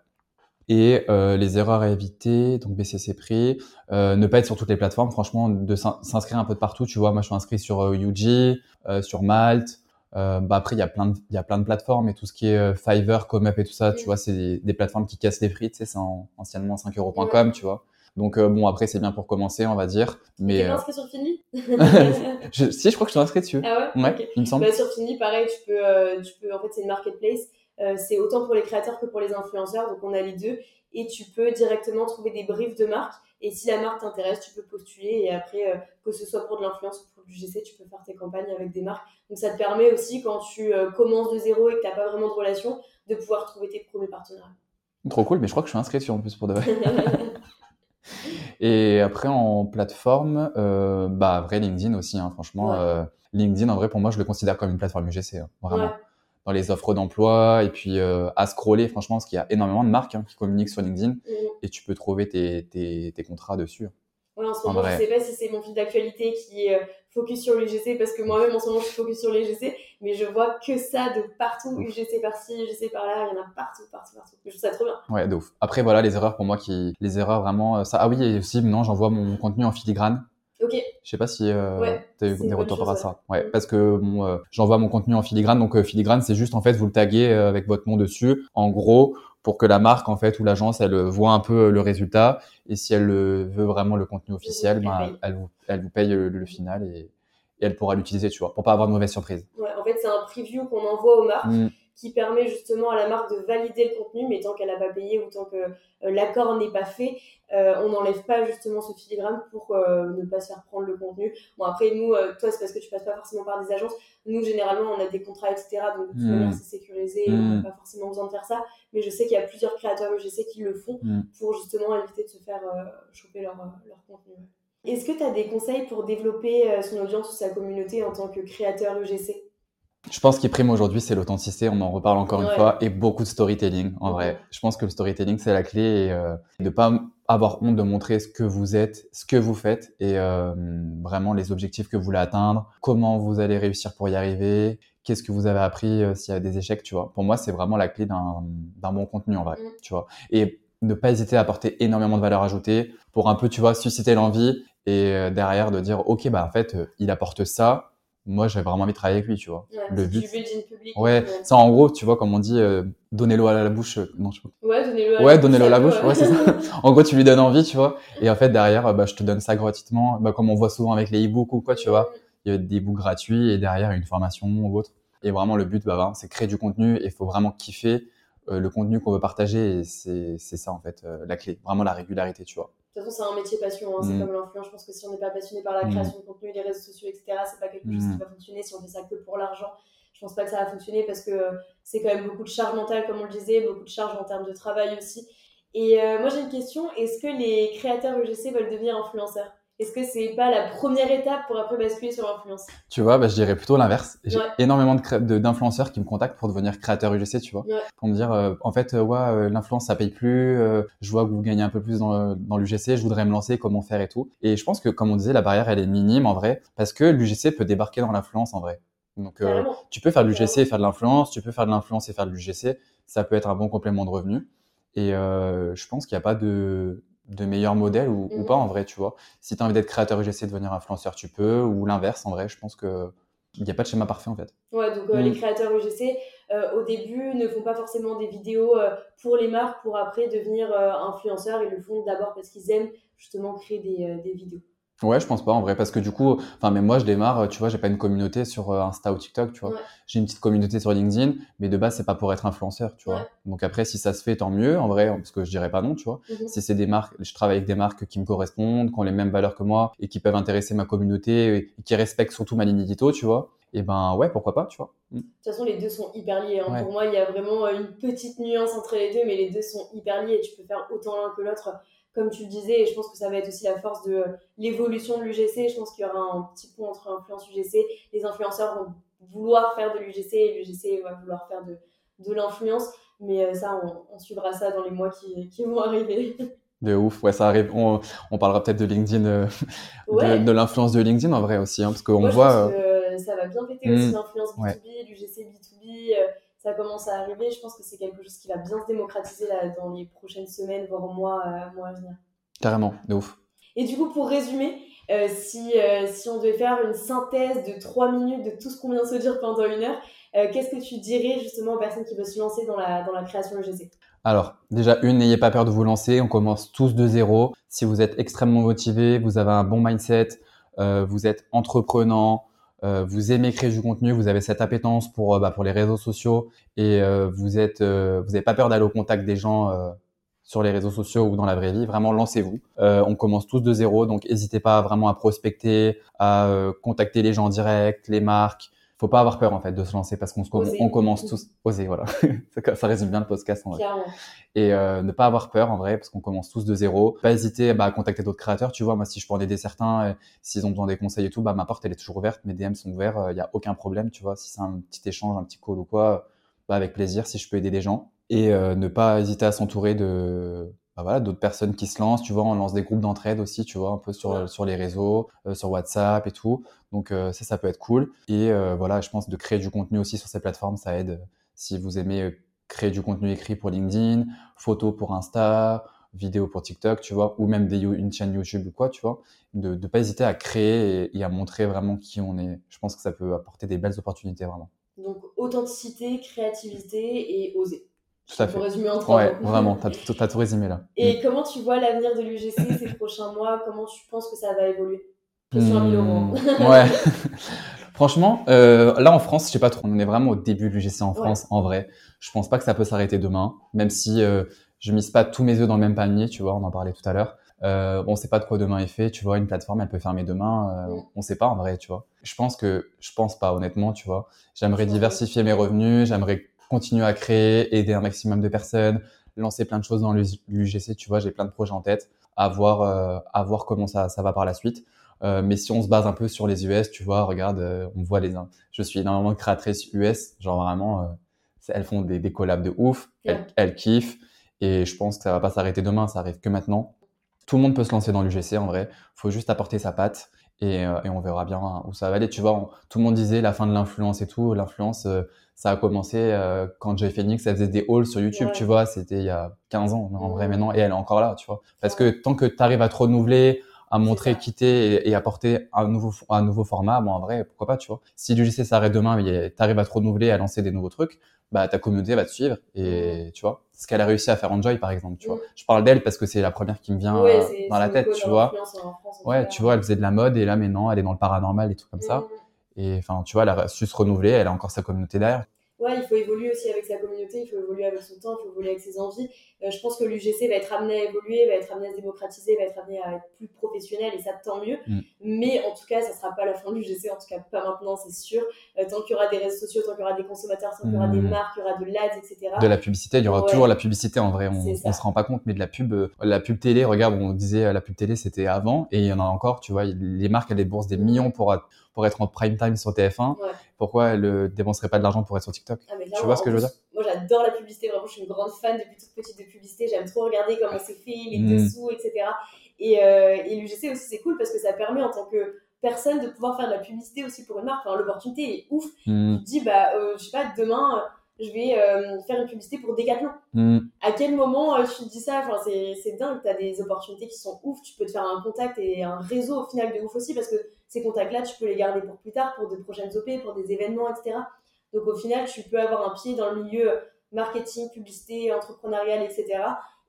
Et euh, les erreurs à éviter, donc baisser ses prix, euh, ne pas être sur toutes les plateformes, franchement, de s'inscrire un peu de partout, tu vois. Moi, je suis inscrit sur euh, UG, euh, sur Malte. Euh, bah après, il y a plein de, il y a plein de plateformes et tout ce qui est euh, Fiverr, Comup et tout ça, tu vois, c'est des, des, plateformes qui cassent les prix, tu sais, c'est anciennement 5euros.com, tu vois. Donc euh, bon, après c'est bien pour commencer, on va dire. Mais t'es inscrit sur Fini je, Si, je crois que je suis inscrit dessus. Ah ouais, ouais Il me semble. Bah, sur Fini, pareil, tu peux, euh, tu peux. En fait, c'est une marketplace. Euh, c'est autant pour les créateurs que pour les influenceurs, donc on a les deux. Et tu peux directement trouver des briefs de marque. Et si la marque t'intéresse, tu peux postuler. Et après, que ce soit pour de l'influence ou pour du GC, tu peux faire tes campagnes avec des marques. Donc ça te permet aussi, quand tu commences de zéro et que tu n'as pas vraiment de relation, de pouvoir trouver tes premiers partenaires. Trop cool, mais je crois que je suis inscrit dessus en plus pour de vrai. Et après, en plateforme, euh, bah, vrai, LinkedIn aussi, hein, franchement. Euh, LinkedIn, en vrai, pour moi, je le considère comme une plateforme UGC, hein, vraiment. Dans les offres d'emploi et puis euh, à scroller, franchement, parce qu'il y a énormément de marques hein, qui communiquent sur LinkedIn mm. et tu peux trouver tes, tes, tes contrats dessus. Ouais, en ce moment, je sais pas si c'est mon fil d'actualité qui est euh, focus sur l'UGC parce que moi-même en ce moment je suis focus sur l'UGC, mais je vois que ça de partout, UGC par-ci, UGC par-là, il y en a partout, partout, partout. Je trouve ça trop bien. Ouais, de ouf. Après voilà les erreurs pour moi qui, les erreurs vraiment, euh, ça. Ah oui, et aussi non, j'envoie mon contenu en filigrane. Ok. Je sais pas si euh, tu as eu des retours par ça. Ouais, parce que bon, euh, j'envoie mon contenu en filigrane. Donc filigrane, c'est juste en fait vous le taguez avec votre nom dessus. En gros, pour que la marque en fait ou l'agence elle voit un peu le résultat et si elle veut vraiment le contenu officiel ben, elle, vous, elle vous paye le, final et, elle pourra l'utiliser tu vois pour pas avoir de mauvaise surprise ouais, en fait c'est un preview qu'on envoie aux marques mm qui permet justement à la marque de valider le contenu, mais tant qu'elle n'a pas payé ou tant que euh, l'accord n'est pas fait, euh, on n'enlève pas justement ce filigrane pour euh, ne pas se faire prendre le contenu. Bon après nous, toi c'est parce que tu passes pas forcément par des agences. Nous généralement on a des contrats etc. Donc de toute manière hmm. c'est sécurisé, on n'a hmm. pas forcément besoin de faire ça. Mais je sais qu'il y a plusieurs créateurs UGC qui le font hmm. pour justement éviter de se faire choper leur, leur contenu. Est-ce que tu as des conseils pour développer son audience ou sa communauté en tant que créateur UGC je pense qu'il prime aujourd'hui, c'est l'authenticité. On en reparle encore une fois et beaucoup de storytelling. En vrai, je pense que le storytelling c'est la clé et euh, de pas avoir honte de montrer ce que vous êtes, ce que vous faites et euh, vraiment les objectifs que vous voulez atteindre, comment vous allez réussir pour y arriver, qu'est-ce que vous avez appris euh, s'il y a des échecs, tu vois. Pour moi, c'est vraiment la clé d'un bon contenu en vrai, mm. tu vois. Et ne pas hésiter à apporter énormément de valeur ajoutée pour un peu, tu vois, susciter l'envie et euh, derrière de dire, ok, bah en fait, il apporte ça moi j'avais vraiment envie de travailler avec lui tu vois. Ouais, le but public, ouais ça en gros tu vois comme on dit euh, donnez-le à la bouche euh, non je sais pas. Ouais donnez-le à, ouais, donnez à la bouche ouais c'est ça. En gros tu lui donnes envie tu vois. Et en fait derrière bah je te donne ça gratuitement. Bah comme on voit souvent avec les e-books ou quoi tu vois il y a des e-books gratuits et derrière une formation ou autre. Et vraiment le but bah, c'est créer du contenu et il faut vraiment kiffer euh, le contenu qu'on veut partager et c'est c'est ça en fait la clé vraiment la régularité tu vois toute façon, c'est un métier passion, hein. c'est mm. comme l'influence. Je pense que si on n'est pas passionné par la mm. création de contenu, les réseaux sociaux, etc., c'est pas quelque chose qui mm. va fonctionner. Si on fait ça que pour l'argent, je pense pas que ça va fonctionner parce que c'est quand même beaucoup de charge mentale, comme on le disait, beaucoup de charge en termes de travail aussi. Et euh, moi, j'ai une question est-ce que les créateurs EGC veulent devenir influenceurs? Est-ce que c'est pas la première étape pour après basculer sur l'influence? Tu vois, bah, je dirais plutôt l'inverse. J'ai énormément d'influenceurs qui me contactent pour devenir créateur UGC, tu vois, pour me dire, euh, en fait, euh, ouais, euh, l'influence ça paye plus, je vois que vous gagnez un peu plus dans, dans l'UGC, je voudrais me lancer, comment faire et tout. Et je pense que, comme on disait, la barrière elle est minime en vrai, parce que l'UGC peut débarquer dans l'influence en vrai. Donc, tu peux faire de l'UGC et faire de l'influence, tu peux faire de l'influence et faire de l'UGC, ça peut être un bon complément de revenu. Et je pense qu'il n'y a pas de de meilleurs modèles ou, pas mhm. en vrai, tu vois. Si tu as envie d'être créateur UGC, devenir influenceur, tu peux, ou l'inverse en vrai, je pense que il n'y a pas de schéma parfait en fait. Ouais, donc euh, les mm. créateurs UGC, euh, au début, ne font pas forcément des vidéos euh, pour les marques pour après devenir influenceurs. Ils le font d'abord parce qu'ils aiment justement créer des, des vidéos. Ouais, je pense pas en vrai parce que du coup, enfin mais moi je démarre, tu vois, j'ai pas une communauté sur euh, Insta ou TikTok, tu vois. J'ai une petite communauté sur LinkedIn, mais de base c'est pas pour être influenceur, tu vois. Donc après si ça se fait tant mieux en vrai parce que je dirais pas non, tu vois. Mhm. Si c'est des marques, je travaille avec des marques qui me correspondent, qui ont les mêmes valeurs que moi et qui peuvent intéresser ma communauté et qui respectent surtout ma ligne édito, tu vois. Et ben ouais, pourquoi pas, tu vois. Mm. De toute façon, les deux sont hyper liés. Hein. Pour moi, il y a vraiment une petite nuance entre les deux, mais les deux sont hyper liés et tu peux faire autant l'un que l'autre comme tu le disais, et je pense que ça va être aussi la force de l'évolution de l'UGC. Je pense qu'il y aura un petit point entre influence UGC. Les influenceurs vont vouloir faire de l'UGC et l'UGC va vouloir faire de, de l'influence. Mais euh, ça, on, suivra ça dans les mois qui, qui vont arriver. De ouf, ouais, ça arrive. On, on parlera peut-être de LinkedIn, euh, de, l'influence de LinkedIn en vrai aussi, hein, parce qu'on voit. Pense euh, que ça va bien péter aussi hmm. l'influence B2B, l'UGC B2B ça commence à arriver. Je pense que c'est quelque chose qui va bien se démocratiser là, dans les prochaines semaines, voire mois, euh, mois à venir. Carrément, de ouf. Et du coup, pour résumer, euh, si, euh, si on devait faire une synthèse de trois minutes de tout ce qu'on vient de se dire pendant une heure, qu'est-ce que tu dirais justement aux personnes qui veulent se lancer dans la, dans la création EGC alors, déjà, une, n'ayez pas peur de vous lancer. On commence tous de zéro. Si vous êtes extrêmement motivé, vous avez un bon mindset, vous êtes entreprenant, euh, vous aimez créer du contenu, vous avez cette appétence pour euh, bah, pour les réseaux sociaux et euh, vous êtes vous n'avez pas peur d'aller au contact des gens sur les réseaux sociaux ou dans la vraie vie, vraiment lancez-vous. on commence tous de zéro, donc n'hésitez pas vraiment à prospecter, à contacter les gens en direct, les marques, faut pas avoir peur en fait de se lancer parce qu'on on commence tous oser voilà. Ça résume bien le podcast en vrai. Et euh, ne pas avoir peur en vrai parce qu'on commence tous de zéro. Pas hésiter bah, à contacter d'autres créateurs tu vois. Moi si je peux en aider certains euh, s'ils ont besoin des conseils et tout bah ma porte elle est toujours ouverte. Mes DM sont ouverts il euh, y a aucun problème tu vois. Si c'est un petit échange un petit call ou quoi bah avec plaisir si je peux aider des gens. Et ne pas hésiter à s'entourer de bah voilà, d'autres personnes qui se lancent, tu vois, on lance des groupes d'entraide aussi, tu vois, un peu sur, sur les réseaux, euh, sur WhatsApp et tout. Donc euh, ça, ça peut être cool. Et euh, voilà, je pense de créer du contenu aussi sur ces plateformes, ça aide. Si vous aimez créer du contenu écrit pour LinkedIn, photo pour Insta, vidéo pour TikTok, tu vois, ou même des, une chaîne YouTube ou quoi, tu vois, de ne pas hésiter à créer et, et, à montrer vraiment qui on est. Je pense que ça peut apporter des belles opportunités vraiment. Donc authenticité, créativité et oser. Tout à fait. Pour résumer en trois Ouais, vraiment, tu as, tout résumé là. Et mm. comment tu vois l'avenir de l'UGC ces prochains mois? Comment tu penses que ça va évoluer? Question hmm, Ouais. Franchement, euh, là en France, je sais pas trop. On est vraiment au début de l'UGC en France, en vrai. Je pense pas que ça peut s'arrêter demain, même si euh, je mise pas tous mes œufs dans le même panier, tu vois. On en parlait tout à l'heure. Euh, on sait pas de quoi demain est fait, tu vois. Une plateforme, elle peut fermer demain. Euh, mm. On sait pas en vrai, tu vois. Je pense que, je pense pas honnêtement, tu vois. J'aimerais diversifier mes revenus. J'aimerais continuer à créer, aider un maximum de personnes, lancer plein de choses dans l'UGC. Tu vois, j'ai plein de projets en tête, à voir, euh, à voir comment ça, ça va par la suite. Euh, mais si on se base un peu sur les US, tu vois, regarde, euh, on voit les. Je suis énormément de créatrices US, genre vraiment, euh, elles font des, des collabs de ouf, elles, elles, kiffent, et je pense que ça va pas s'arrêter demain, ça arrive que maintenant. Tout le monde peut se lancer dans l'UGC en vrai, faut juste apporter sa patte et, et, on verra bien où ça va aller. Tu vois, tout le monde disait la fin de l'influence et tout, l'influence ça a commencé euh, quand Jay Phoenix elle faisait des hauls sur YouTube, tu vois, c'était il y a 15 ans en vrai maintenant et elle est encore là, tu vois. Parce que tant que tu arrives à te renouveler, à montrer quitter et, apporter un nouveau un nouveau format, bon en vrai, pourquoi pas, tu vois. Si l'UGC s'arrête demain mais tu arrives à te renouveler, à lancer des nouveaux trucs, bah ta communauté va te suivre et tu vois. Ce qu'elle a réussi à faire Enjoy par exemple, tu vois. Je parle d'elle parce que c'est la première qui me vient euh, dans la tête, tu vois. ouais, tu vois, elle faisait de la mode et là maintenant elle est dans le paranormal et tout comme ça. Et enfin, tu vois, elle a su se renouveler, elle a encore sa communauté derrière. Ouais, il faut évoluer aussi avec sa communauté, il faut évoluer avec son temps, il faut évoluer avec ses envies. Euh, je pense que l'UGC va être amené à évoluer, va être amené à se démocratiser, va être amené à être plus professionnel et ça tant mieux. Mm. Mais en tout cas, ça sera pas la fin de l'UGC, en tout cas pas maintenant, c'est sûr. Euh, tant qu'il y aura des réseaux sociaux, tant qu'il y aura des consommateurs, tant qu'il y aura des mm. marques, il y aura de l'ads, etc. De la publicité, il y aura toujours la publicité en vrai, on, on se rend pas compte, mais de la pub, euh, la pub télé, regarde, on disait la pub télé c'était avant et il y en a encore, tu vois, les marques elles déboursent des millions pour pour être en prime time sur TF1, pourquoi elle ne dépenserait pas de l'argent pour être sur TikTok ah, Tu vois ce que je veux dire Moi, j'adore la publicité. Vraiment, je suis une grande fan depuis toute petite de publicité. J'aime trop regarder comment c'est fait, les mm. dessous, etc. Et, euh, et l'UGC aussi, c'est cool parce que ça permet en tant que personne de pouvoir faire de la publicité aussi pour une marque. Enfin, l'opportunité est ouf. Mm. Tu te dis, bah, euh, je sais pas, demain, je vais euh, faire une publicité pour Decathlon. Mm. À quel moment euh, tu te dis ça? Enfin, C'est dingue, tu as des opportunités qui sont ouf, tu peux te faire un contact et un réseau au final de ouf aussi parce que ces contacts-là, tu peux les garder pour plus tard, pour de prochaines OP, pour des événements, etc. Donc au final, tu peux avoir un pied dans le milieu marketing, publicité, entrepreneurial, etc.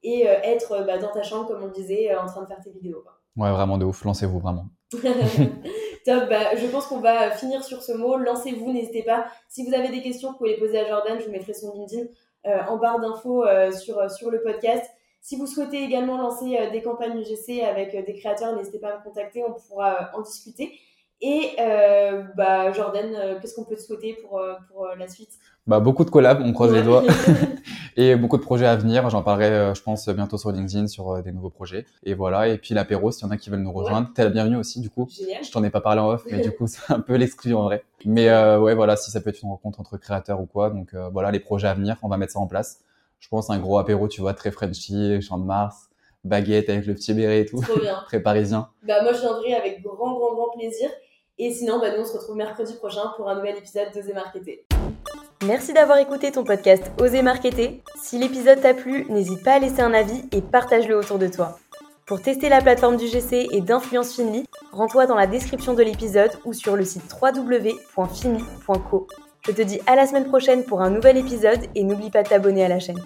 Et euh, être bah, dans ta chambre, comme on le disait, en train de faire tes vidéos. Quoi. Ouais, vraiment de ouf, lancez-vous vraiment. Top, bah, je pense qu'on va finir sur ce mot. Lancez-vous, n'hésitez pas. Si vous avez des questions, vous pouvez les poser à Jordan. Je vous mettrai son LinkedIn euh, en barre d'infos euh, sur, euh, sur le podcast. Si vous souhaitez également lancer des campagnes UGC avec des créateurs, n'hésitez pas à me contacter, on pourra en discuter. Et bah, Jordan, qu'est-ce qu'on peut te souhaiter pour, pour la suite? Bah, Beaucoup de collabs, on croise les doigts. et beaucoup de projets à venir. J'en parlerai, euh, je pense, bientôt sur LinkedIn sur euh, des nouveaux projets. Et voilà. Et puis l'apéro, s'il y en a qui veulent nous rejoindre, t'es la bienvenue aussi, du coup. Génial. Je t'en ai pas parlé en off, mais du coup, c'est un peu l'exclu en vrai. Mais euh, ouais, voilà, si ça peut être une rencontre entre créateurs ou quoi. Donc voilà, les projets à venir, on va mettre ça en place. Je pense un gros apéro, tu vois, très Frenchy, Champ de Mars, baguette avec le petit béret et tout. Trop bien. très parisien. Bah moi, je viendrai avec grand, grand, grand plaisir. Et sinon, bah, nous, on se retrouve mercredi prochain pour un nouvel épisode de Marketer. Merci d'avoir écouté ton podcast Oser Marketer. Si l'épisode t'a plu, n'hésite pas à laisser un avis et partage-le autour de toi. Pour tester la plateforme du GC et d'Influence Finly, rends-toi dans la description de l'épisode ou sur le site www.finly.co. Je te dis à la semaine prochaine pour un nouvel épisode et n'oublie pas de t'abonner à la chaîne.